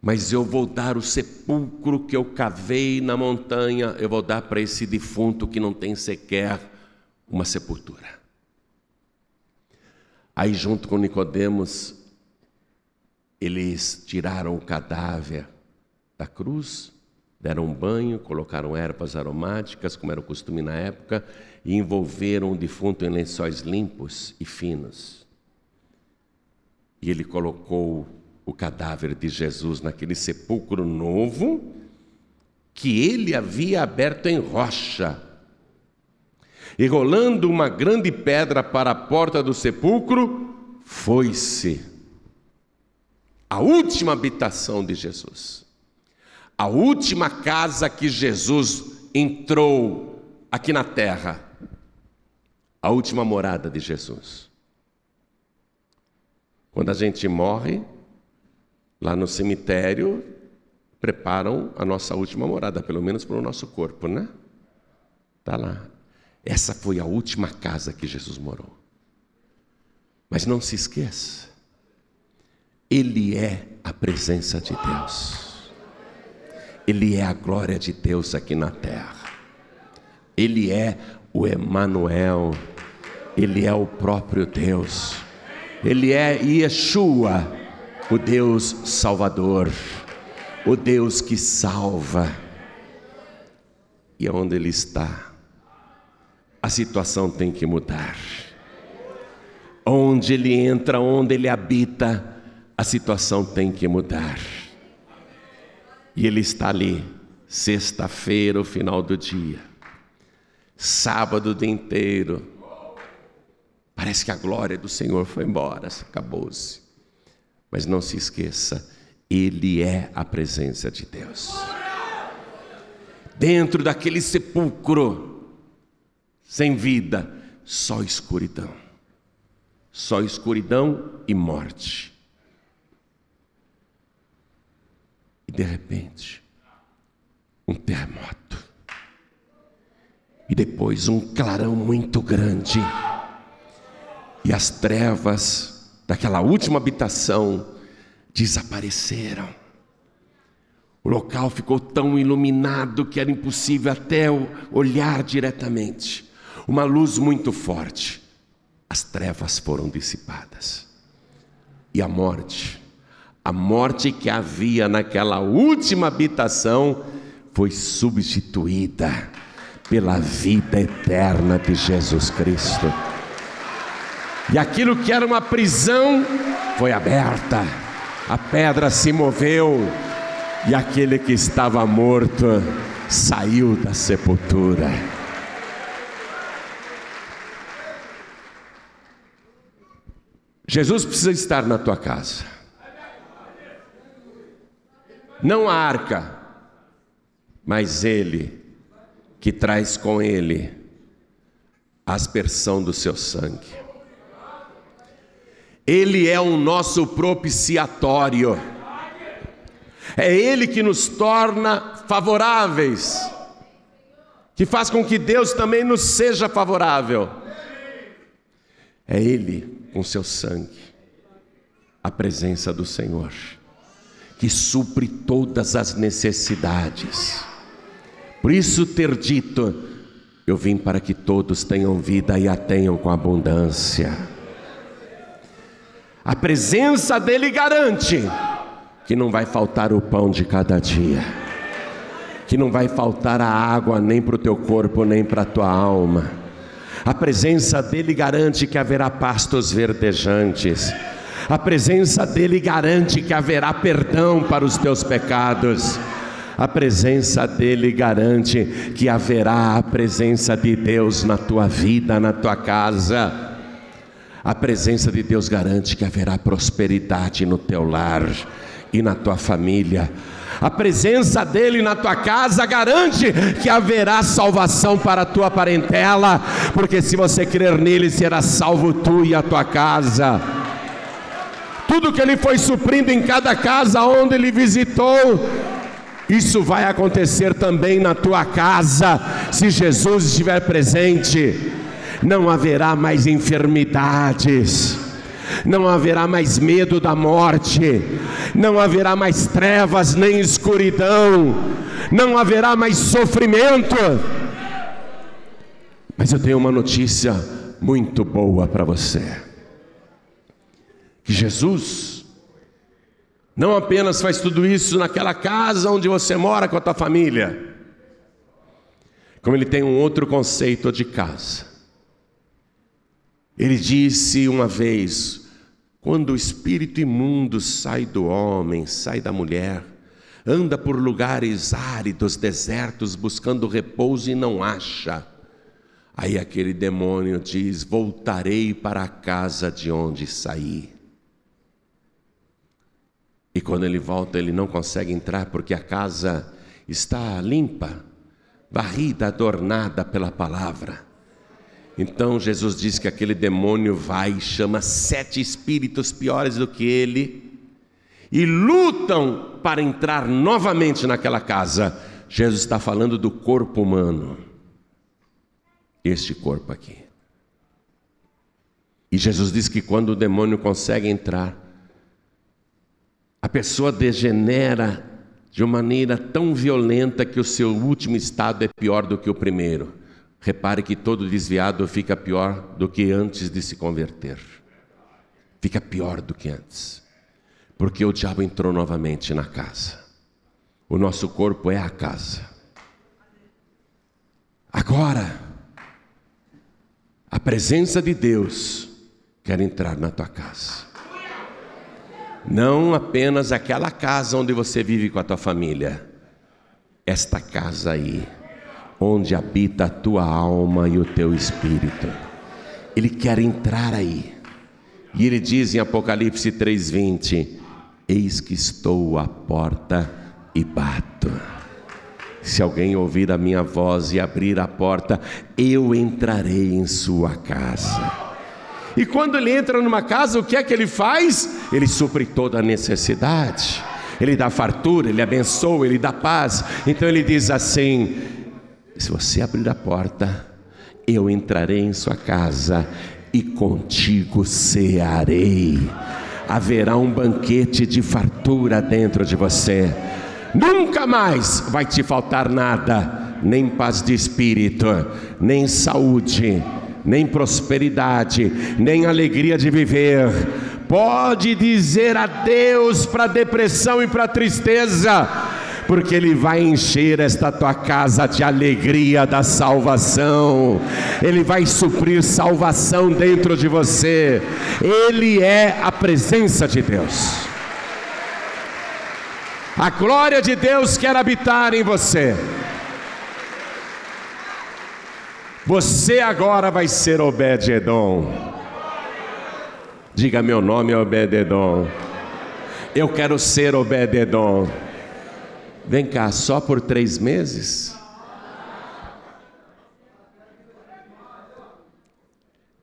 S2: Mas eu vou dar o sepulcro que eu cavei na montanha, eu vou dar para esse defunto que não tem sequer uma sepultura. Aí junto com Nicodemos, eles tiraram o cadáver da cruz, deram um banho, colocaram ervas aromáticas, como era o costume na época, e envolveram o defunto em lençóis limpos e finos. E ele colocou o cadáver de Jesus naquele sepulcro novo que ele havia aberto em rocha. E rolando uma grande pedra para a porta do sepulcro, foi-se a última habitação de Jesus, a última casa que Jesus entrou aqui na terra, a última morada de Jesus. Quando a gente morre, lá no cemitério, preparam a nossa última morada, pelo menos para o nosso corpo, né? Tá lá. Essa foi a última casa que Jesus morou. Mas não se esqueça, Ele é a presença de Deus. Ele é a glória de Deus aqui na terra. Ele é o Emanuel. Ele é o próprio Deus. Ele é Yeshua, o Deus Salvador, o Deus que salva. E onde Ele está, a situação tem que mudar. Onde Ele entra, onde Ele habita, a situação tem que mudar. E Ele está ali, sexta-feira, o final do dia, sábado o dia inteiro Parece que a glória do Senhor foi embora, acabou-se. Mas não se esqueça, Ele é a presença de Deus. Dentro daquele sepulcro, sem vida, só escuridão. Só escuridão e morte. E de repente, um terremoto. E depois um clarão muito grande e as trevas daquela última habitação desapareceram. O local ficou tão iluminado que era impossível até olhar diretamente. Uma luz muito forte. As trevas foram dissipadas. E a morte, a morte que havia naquela última habitação, foi substituída pela vida eterna de Jesus Cristo. E aquilo que era uma prisão foi aberta, a pedra se moveu, e aquele que estava morto saiu da sepultura. Jesus precisa estar na tua casa. Não a arca, mas ele que traz com ele a aspersão do seu sangue. Ele é o nosso propiciatório. É Ele que nos torna favoráveis, que faz com que Deus também nos seja favorável. É Ele, com seu sangue, a presença do Senhor, que supre todas as necessidades. Por isso, ter dito: Eu vim para que todos tenham vida e a tenham com abundância. A presença dele garante que não vai faltar o pão de cada dia, que não vai faltar a água nem para o teu corpo, nem para a tua alma. A presença dele garante que haverá pastos verdejantes. A presença dele garante que haverá perdão para os teus pecados. A presença dele garante que haverá a presença de Deus na tua vida, na tua casa. A presença de Deus garante que haverá prosperidade no teu lar e na tua família. A presença dele na tua casa garante que haverá salvação para a tua parentela, porque se você crer nele, será salvo tu e a tua casa. Tudo que ele foi suprindo em cada casa onde ele visitou, isso vai acontecer também na tua casa, se Jesus estiver presente. Não haverá mais enfermidades não haverá mais medo da morte, não haverá mais trevas nem escuridão, não haverá mais sofrimento. Mas eu tenho uma notícia muito boa para você: que Jesus não apenas faz tudo isso naquela casa onde você mora com a tua família, como ele tem um outro conceito de casa. Ele disse uma vez: quando o espírito imundo sai do homem, sai da mulher, anda por lugares áridos, desertos, buscando repouso e não acha. Aí aquele demônio diz: Voltarei para a casa de onde saí. E quando ele volta, ele não consegue entrar porque a casa está limpa, varrida, adornada pela palavra. Então Jesus diz que aquele demônio vai e chama sete espíritos piores do que ele e lutam para entrar novamente naquela casa. Jesus está falando do corpo humano, este corpo aqui. E Jesus diz que quando o demônio consegue entrar, a pessoa degenera de uma maneira tão violenta que o seu último estado é pior do que o primeiro. Repare que todo desviado fica pior do que antes de se converter. Fica pior do que antes. Porque o diabo entrou novamente na casa. O nosso corpo é a casa. Agora, a presença de Deus quer entrar na tua casa. Não apenas aquela casa onde você vive com a tua família, esta casa aí onde habita a tua alma e o teu espírito. Ele quer entrar aí. E ele diz em Apocalipse 3:20: Eis que estou à porta e bato. Se alguém ouvir a minha voz e abrir a porta, eu entrarei em sua casa. E quando ele entra numa casa, o que é que ele faz? Ele supre toda a necessidade. Ele dá fartura, ele abençoa, ele dá paz. Então ele diz assim: se você abrir a porta, eu entrarei em sua casa e contigo cearei. Haverá um banquete de fartura dentro de você. Nunca mais vai te faltar nada, nem paz de espírito, nem saúde, nem prosperidade, nem alegria de viver. Pode dizer adeus para a depressão e para a tristeza porque Ele vai encher esta tua casa de alegria da salvação, Ele vai suprir salvação dentro de você, Ele é a presença de Deus. A glória de Deus quer habitar em você. Você agora vai ser Obed-Edom. Diga meu nome é Obed-Edom. Eu quero ser Obed-Edom. Vem cá, só por três meses?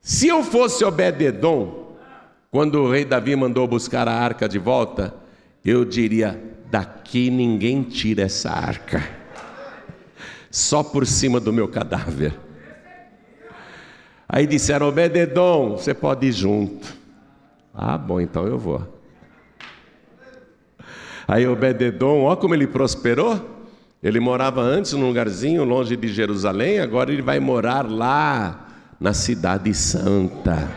S2: Se eu fosse Obededon, quando o rei Davi mandou buscar a arca de volta, eu diria: daqui ninguém tira essa arca, só por cima do meu cadáver. Aí disseram: Obededon, você pode ir junto. Ah, bom, então eu vou. Aí Obededon, ó como ele prosperou. Ele morava antes num lugarzinho longe de Jerusalém, agora ele vai morar lá na cidade santa.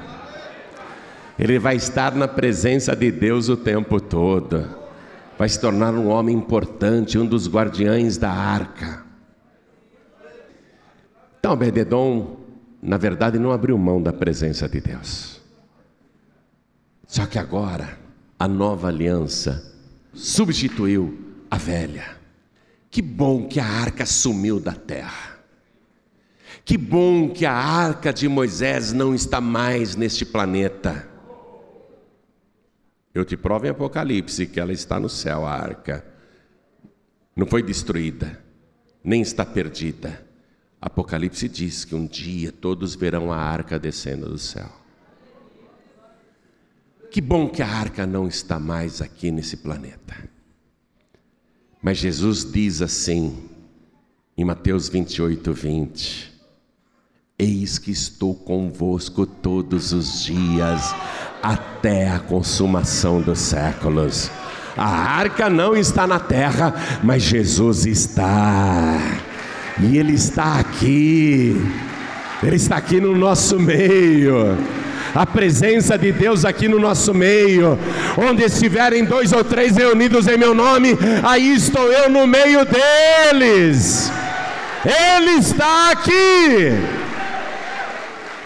S2: Ele vai estar na presença de Deus o tempo todo. Vai se tornar um homem importante, um dos guardiães da arca. Então, Obededon, na verdade, não abriu mão da presença de Deus. Só que agora a nova aliança substituiu a velha. Que bom que a arca sumiu da terra. Que bom que a arca de Moisés não está mais neste planeta. Eu te provo em Apocalipse que ela está no céu, a arca. Não foi destruída, nem está perdida. Apocalipse diz que um dia todos verão a arca descendo do céu. Que bom que a arca não está mais aqui nesse planeta. Mas Jesus diz assim, em Mateus 28, 20: Eis que estou convosco todos os dias, até a consumação dos séculos. A arca não está na terra, mas Jesus está. E Ele está aqui. Ele está aqui no nosso meio a presença de Deus aqui no nosso meio. Onde estiverem dois ou três reunidos em meu nome, aí estou eu no meio deles. Ele está aqui.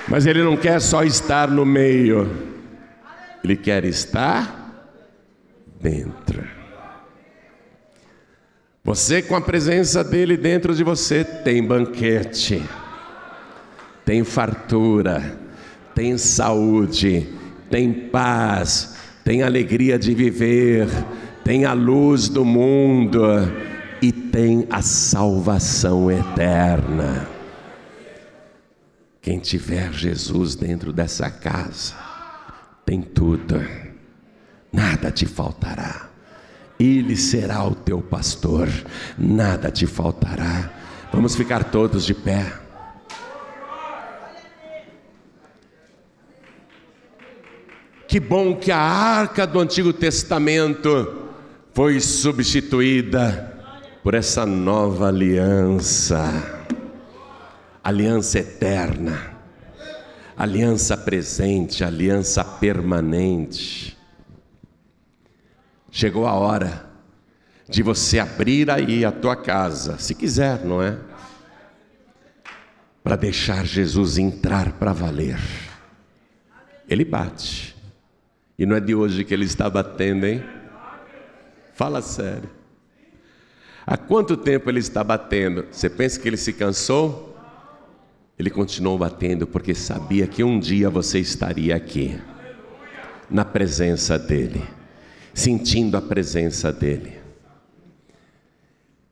S2: Mas ele não quer só estar no meio, ele quer estar dentro. Você, com a presença dele dentro de você, tem banquete, tem fartura tem saúde, tem paz, tem alegria de viver, tem a luz do mundo e tem a salvação eterna. Quem tiver Jesus dentro dessa casa, tem tudo, nada te faltará. Ele será o teu pastor, nada te faltará. Vamos ficar todos de pé. Que bom que a arca do Antigo Testamento foi substituída por essa nova aliança, aliança eterna, aliança presente, aliança permanente. Chegou a hora de você abrir aí a tua casa, se quiser, não é? Para deixar Jesus entrar para valer. Ele bate. E não é de hoje que ele está batendo, hein? Fala sério. Há quanto tempo ele está batendo? Você pensa que ele se cansou? Ele continuou batendo porque sabia que um dia você estaria aqui, na presença dele, sentindo a presença dele.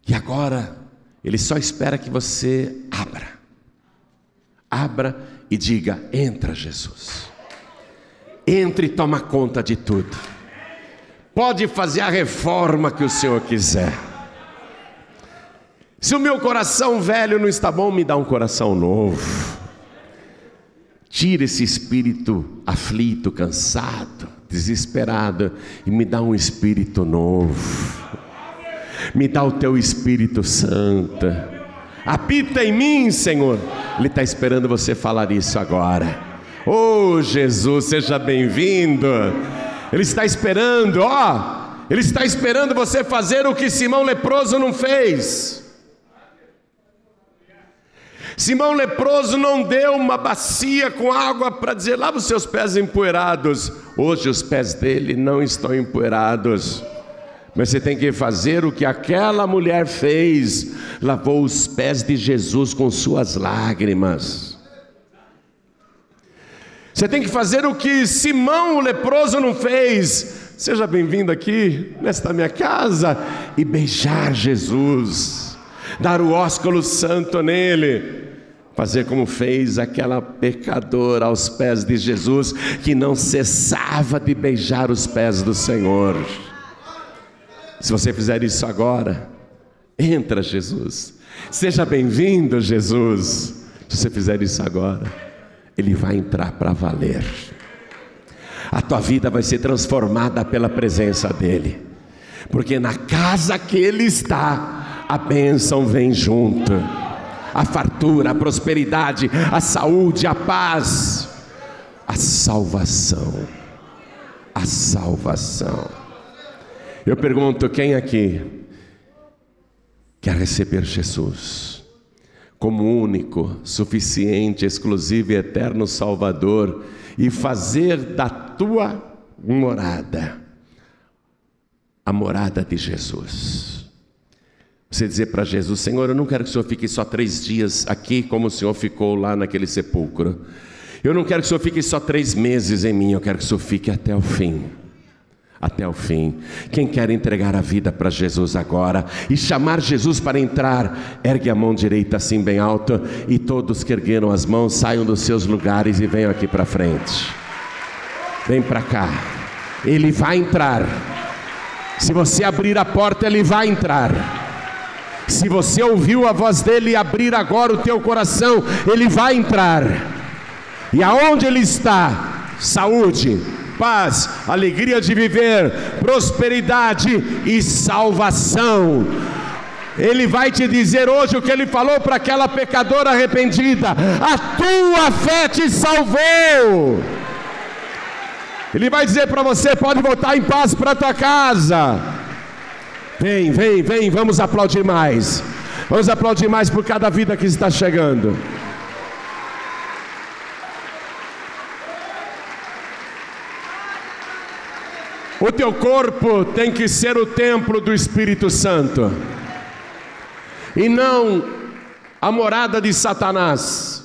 S2: E agora, ele só espera que você abra, abra e diga: Entra, Jesus. Entre e toma conta de tudo. Pode fazer a reforma que o Senhor quiser. Se o meu coração velho não está bom, me dá um coração novo. Tira esse espírito aflito, cansado, desesperado e me dá um espírito novo. Me dá o teu Espírito Santo. Habita em mim, Senhor. Ele está esperando você falar isso agora. Oh Jesus, seja bem-vindo. Ele está esperando, ó, ele está esperando você fazer o que Simão leproso não fez. Simão leproso não deu uma bacia com água para dizer: lava os seus pés empoeirados. Hoje os pés dele não estão empoeirados. Mas você tem que fazer o que aquela mulher fez: lavou os pés de Jesus com suas lágrimas. Você tem que fazer o que Simão o leproso não fez. Seja bem-vindo aqui nesta minha casa e beijar Jesus, dar o ósculo santo nele fazer como fez aquela pecadora aos pés de Jesus, que não cessava de beijar os pés do Senhor. Se você fizer isso agora, entra Jesus, seja bem-vindo, Jesus. Se você fizer isso agora, ele vai entrar para valer. A tua vida vai ser transformada pela presença dEle, porque na casa que Ele está, a bênção vem junto, a fartura, a prosperidade, a saúde, a paz, a salvação. A salvação. Eu pergunto: quem aqui quer receber Jesus? Como único, suficiente, exclusivo e eterno Salvador e fazer da tua morada, a morada de Jesus. Você dizer para Jesus: Senhor, eu não quero que o Senhor fique só três dias aqui, como o Senhor ficou lá naquele sepulcro. Eu não quero que o Senhor fique só três meses em mim, eu quero que o Senhor fique até o fim. Até o fim. Quem quer entregar a vida para Jesus agora e chamar Jesus para entrar, ergue a mão direita assim bem alta e todos que ergueram as mãos saiam dos seus lugares e venham aqui para frente. Vem para cá. Ele vai entrar. Se você abrir a porta, ele vai entrar. Se você ouviu a voz dele abrir agora o teu coração, ele vai entrar. E aonde ele está? Saúde, paz, alegria de viver, prosperidade e salvação. Ele vai te dizer hoje o que ele falou para aquela pecadora arrependida: a tua fé te salvou. Ele vai dizer para você: pode voltar em paz para tua casa. Vem, vem, vem, vamos aplaudir mais. Vamos aplaudir mais por cada vida que está chegando. O teu corpo tem que ser o templo do Espírito Santo, e não a morada de Satanás.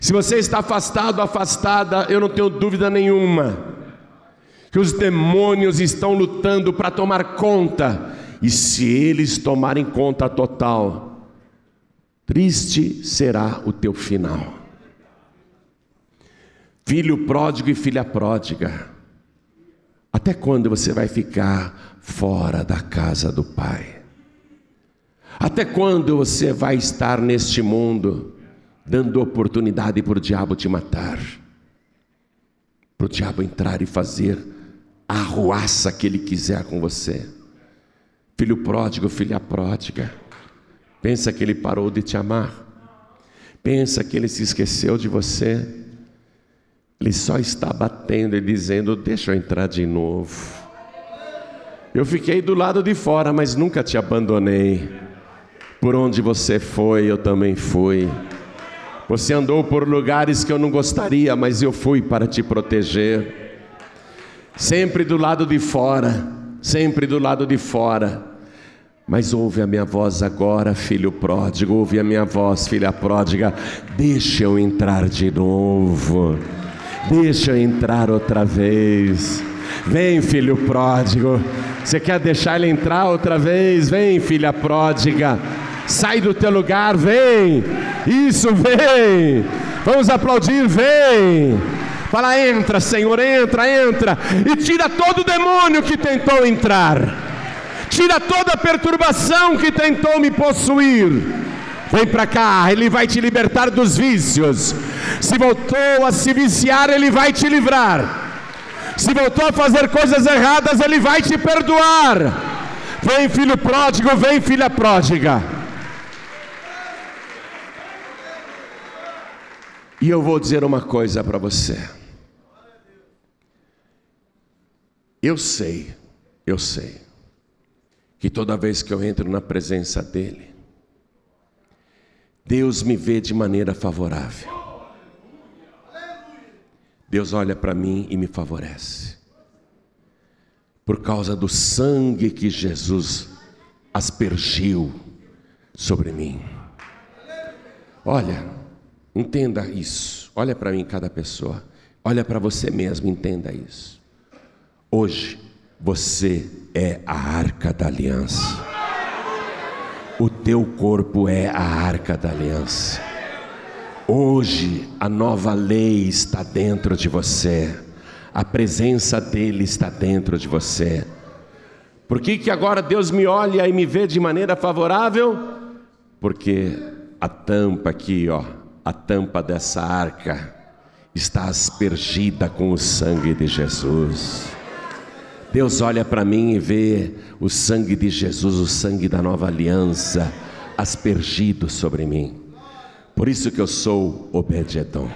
S2: Se você está afastado, afastada, eu não tenho dúvida nenhuma que os demônios estão lutando para tomar conta, e se eles tomarem conta total, triste será o teu final. Filho pródigo e filha pródiga, até quando você vai ficar fora da casa do Pai? Até quando você vai estar neste mundo dando oportunidade para o diabo te matar? Para o diabo entrar e fazer a arruaça que ele quiser com você. Filho pródigo, filha pródiga, pensa que ele parou de te amar, pensa que ele se esqueceu de você, ele só está batendo e dizendo: Deixa eu entrar de novo. Eu fiquei do lado de fora, mas nunca te abandonei. Por onde você foi, eu também fui. Você andou por lugares que eu não gostaria, mas eu fui para te proteger sempre do lado de fora, sempre do lado de fora. Mas ouve a minha voz agora, filho pródigo, ouve a minha voz, filha pródiga, deixa eu entrar de novo, deixa entrar outra vez. Vem, filho pródigo, você quer deixar ele entrar outra vez? Vem, filha pródiga, sai do teu lugar, vem, isso, vem, vamos aplaudir, vem. Fala, entra, Senhor, entra, entra. E tira todo o demônio que tentou entrar. Tira toda a perturbação que tentou me possuir. Vem para cá, Ele vai te libertar dos vícios. Se voltou a se viciar, Ele vai te livrar. Se voltou a fazer coisas erradas, Ele vai te perdoar. Vem, filho pródigo, vem, filha pródiga. E eu vou dizer uma coisa para você. Eu sei, eu sei, que toda vez que eu entro na presença dEle, Deus me vê de maneira favorável. Deus olha para mim e me favorece. Por causa do sangue que Jesus aspergiu sobre mim. Olha, entenda isso. Olha para mim, cada pessoa. Olha para você mesmo, entenda isso. Hoje você é a arca da aliança. O teu corpo é a arca da aliança. Hoje a nova lei está dentro de você. A presença dele está dentro de você. Por que, que agora Deus me olha e me vê de maneira favorável? Porque a tampa aqui, ó, a tampa dessa arca está aspergida com o sangue de Jesus. Deus olha para mim e vê o sangue de Jesus, o sangue da nova aliança, aspergido sobre mim. Por isso que eu sou Obed-Edom.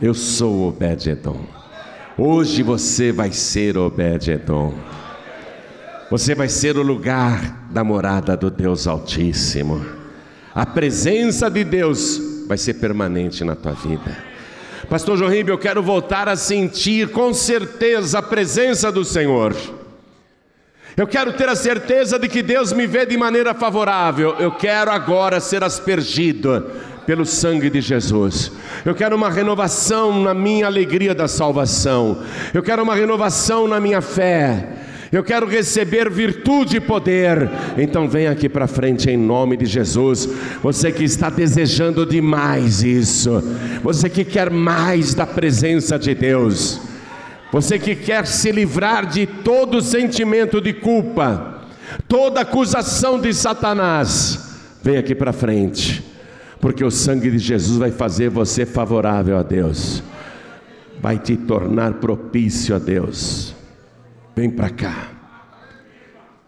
S2: Eu sou Obed-Edom. Hoje você vai ser Obed-Edom. Você vai ser o lugar da morada do Deus Altíssimo. A presença de Deus vai ser permanente na tua vida. Pastor João Ribeiro, eu quero voltar a sentir com certeza a presença do Senhor. Eu quero ter a certeza de que Deus me vê de maneira favorável. Eu quero agora ser aspergido pelo sangue de Jesus. Eu quero uma renovação na minha alegria da salvação. Eu quero uma renovação na minha fé. Eu quero receber virtude e poder. Então vem aqui para frente em nome de Jesus. Você que está desejando demais isso. Você que quer mais da presença de Deus. Você que quer se livrar de todo sentimento de culpa, toda acusação de Satanás. Vem aqui para frente porque o sangue de Jesus vai fazer você favorável a Deus, vai te tornar propício a Deus. Vem para cá.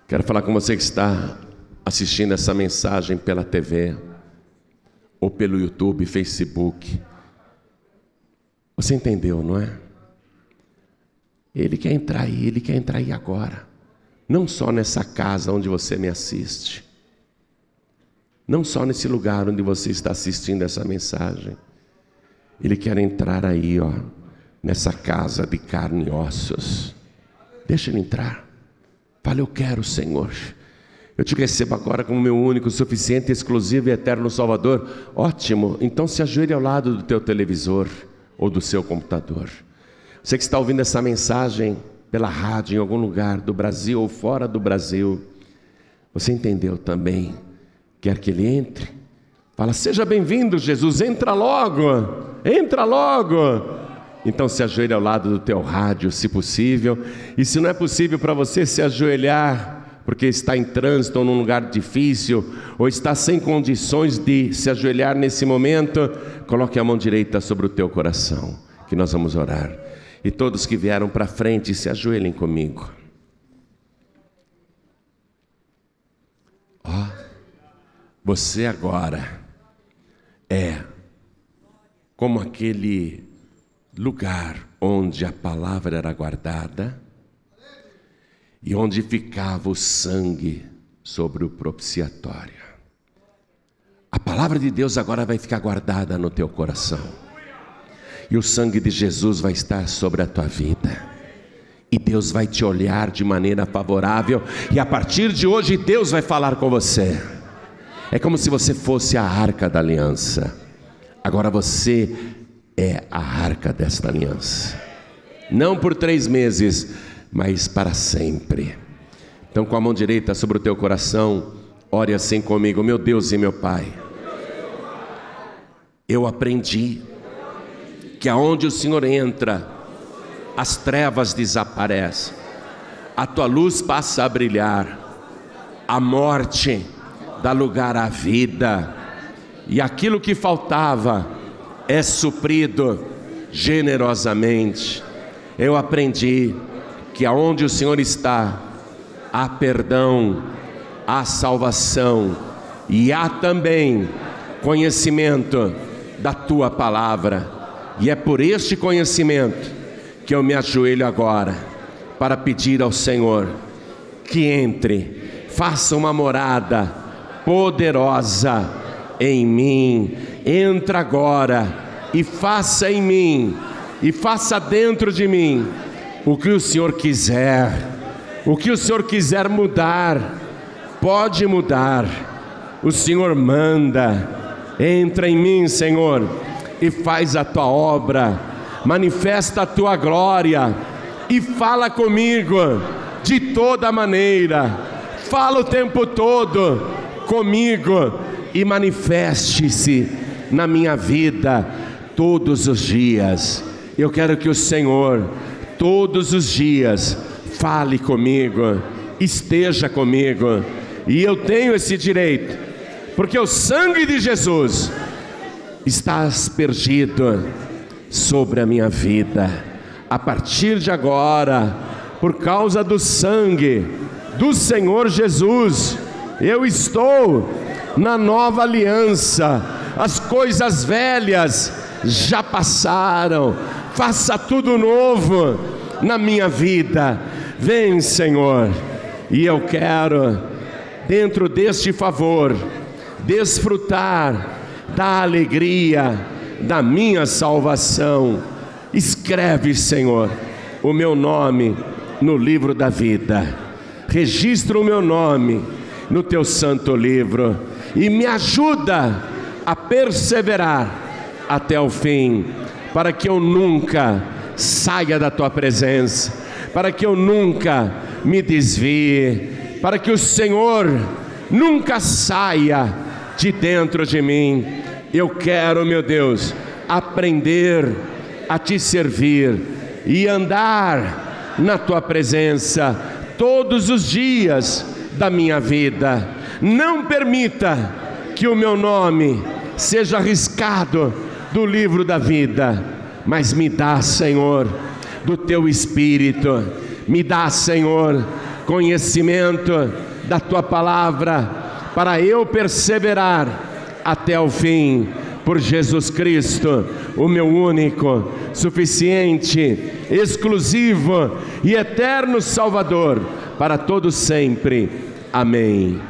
S2: Quero falar com você que está assistindo essa mensagem pela TV, ou pelo YouTube, Facebook. Você entendeu, não é? Ele quer entrar aí, ele quer entrar aí agora. Não só nessa casa onde você me assiste não só nesse lugar onde você está assistindo essa mensagem. Ele quer entrar aí, ó, nessa casa de carne e ossos. Deixa ele entrar. Fale, eu quero, Senhor. Eu te recebo agora como meu único, suficiente, exclusivo e eterno Salvador. Ótimo. Então se ajoelhe ao lado do teu televisor ou do seu computador. Você que está ouvindo essa mensagem pela rádio em algum lugar do Brasil ou fora do Brasil, você entendeu também quer que ele entre. Fala, seja bem-vindo, Jesus, entra logo, entra logo. Então se ajoelha ao lado do teu rádio, se possível, e se não é possível para você se ajoelhar, porque está em trânsito ou num lugar difícil, ou está sem condições de se ajoelhar nesse momento, coloque a mão direita sobre o teu coração, que nós vamos orar. E todos que vieram para frente, se ajoelhem comigo. Ó. Oh. Você agora é como aquele lugar onde a palavra era guardada e onde ficava o sangue sobre o propiciatório. A palavra de Deus agora vai ficar guardada no teu coração. E o sangue de Jesus vai estar sobre a tua vida. E Deus vai te olhar de maneira favorável. E a partir de hoje, Deus vai falar com você. É como se você fosse a arca da aliança. Agora você é a arca desta aliança. Não por três meses, mas para sempre. Então, com a mão direita sobre o teu coração, ore assim comigo: Meu Deus e meu Pai. Eu aprendi que aonde o Senhor entra, as trevas desaparecem, a tua luz passa a brilhar, a morte dá lugar à vida, e aquilo que faltava é suprido generosamente. Eu aprendi que aonde o Senhor está, há perdão, há salvação e há também conhecimento da tua palavra. E é por este conhecimento que eu me ajoelho agora para pedir ao Senhor que entre, faça uma morada poderosa em mim. Entra agora e faça em mim, e faça dentro de mim o que o Senhor quiser. O que o Senhor quiser mudar, pode mudar. O Senhor manda. Entra em mim, Senhor, e faz a tua obra. Manifesta a tua glória e fala comigo de toda maneira. Fala o tempo todo comigo e manifeste-se na minha vida todos os dias. Eu quero que o Senhor, todos os dias, fale comigo, esteja comigo, e eu tenho esse direito, porque o sangue de Jesus está aspergido sobre a minha vida. A partir de agora, por causa do sangue do Senhor Jesus, eu estou na nova aliança, as coisas velhas já passaram, faça tudo novo na minha vida. Vem, Senhor, e eu quero, dentro deste favor, desfrutar da alegria, da minha salvação. Escreve, Senhor, o meu nome no livro da vida. Registra o meu nome no teu santo livro e me ajuda perseverar até o fim, para que eu nunca saia da tua presença, para que eu nunca me desvie, para que o Senhor nunca saia de dentro de mim. Eu quero, meu Deus, aprender a te servir e andar na tua presença todos os dias da minha vida. Não permita que o meu nome seja arriscado do livro da vida, mas me dá, Senhor, do teu espírito, me dá, Senhor, conhecimento da tua palavra, para eu perseverar até o fim, por Jesus Cristo, o meu único, suficiente, exclusivo e eterno Salvador, para todos sempre. Amém.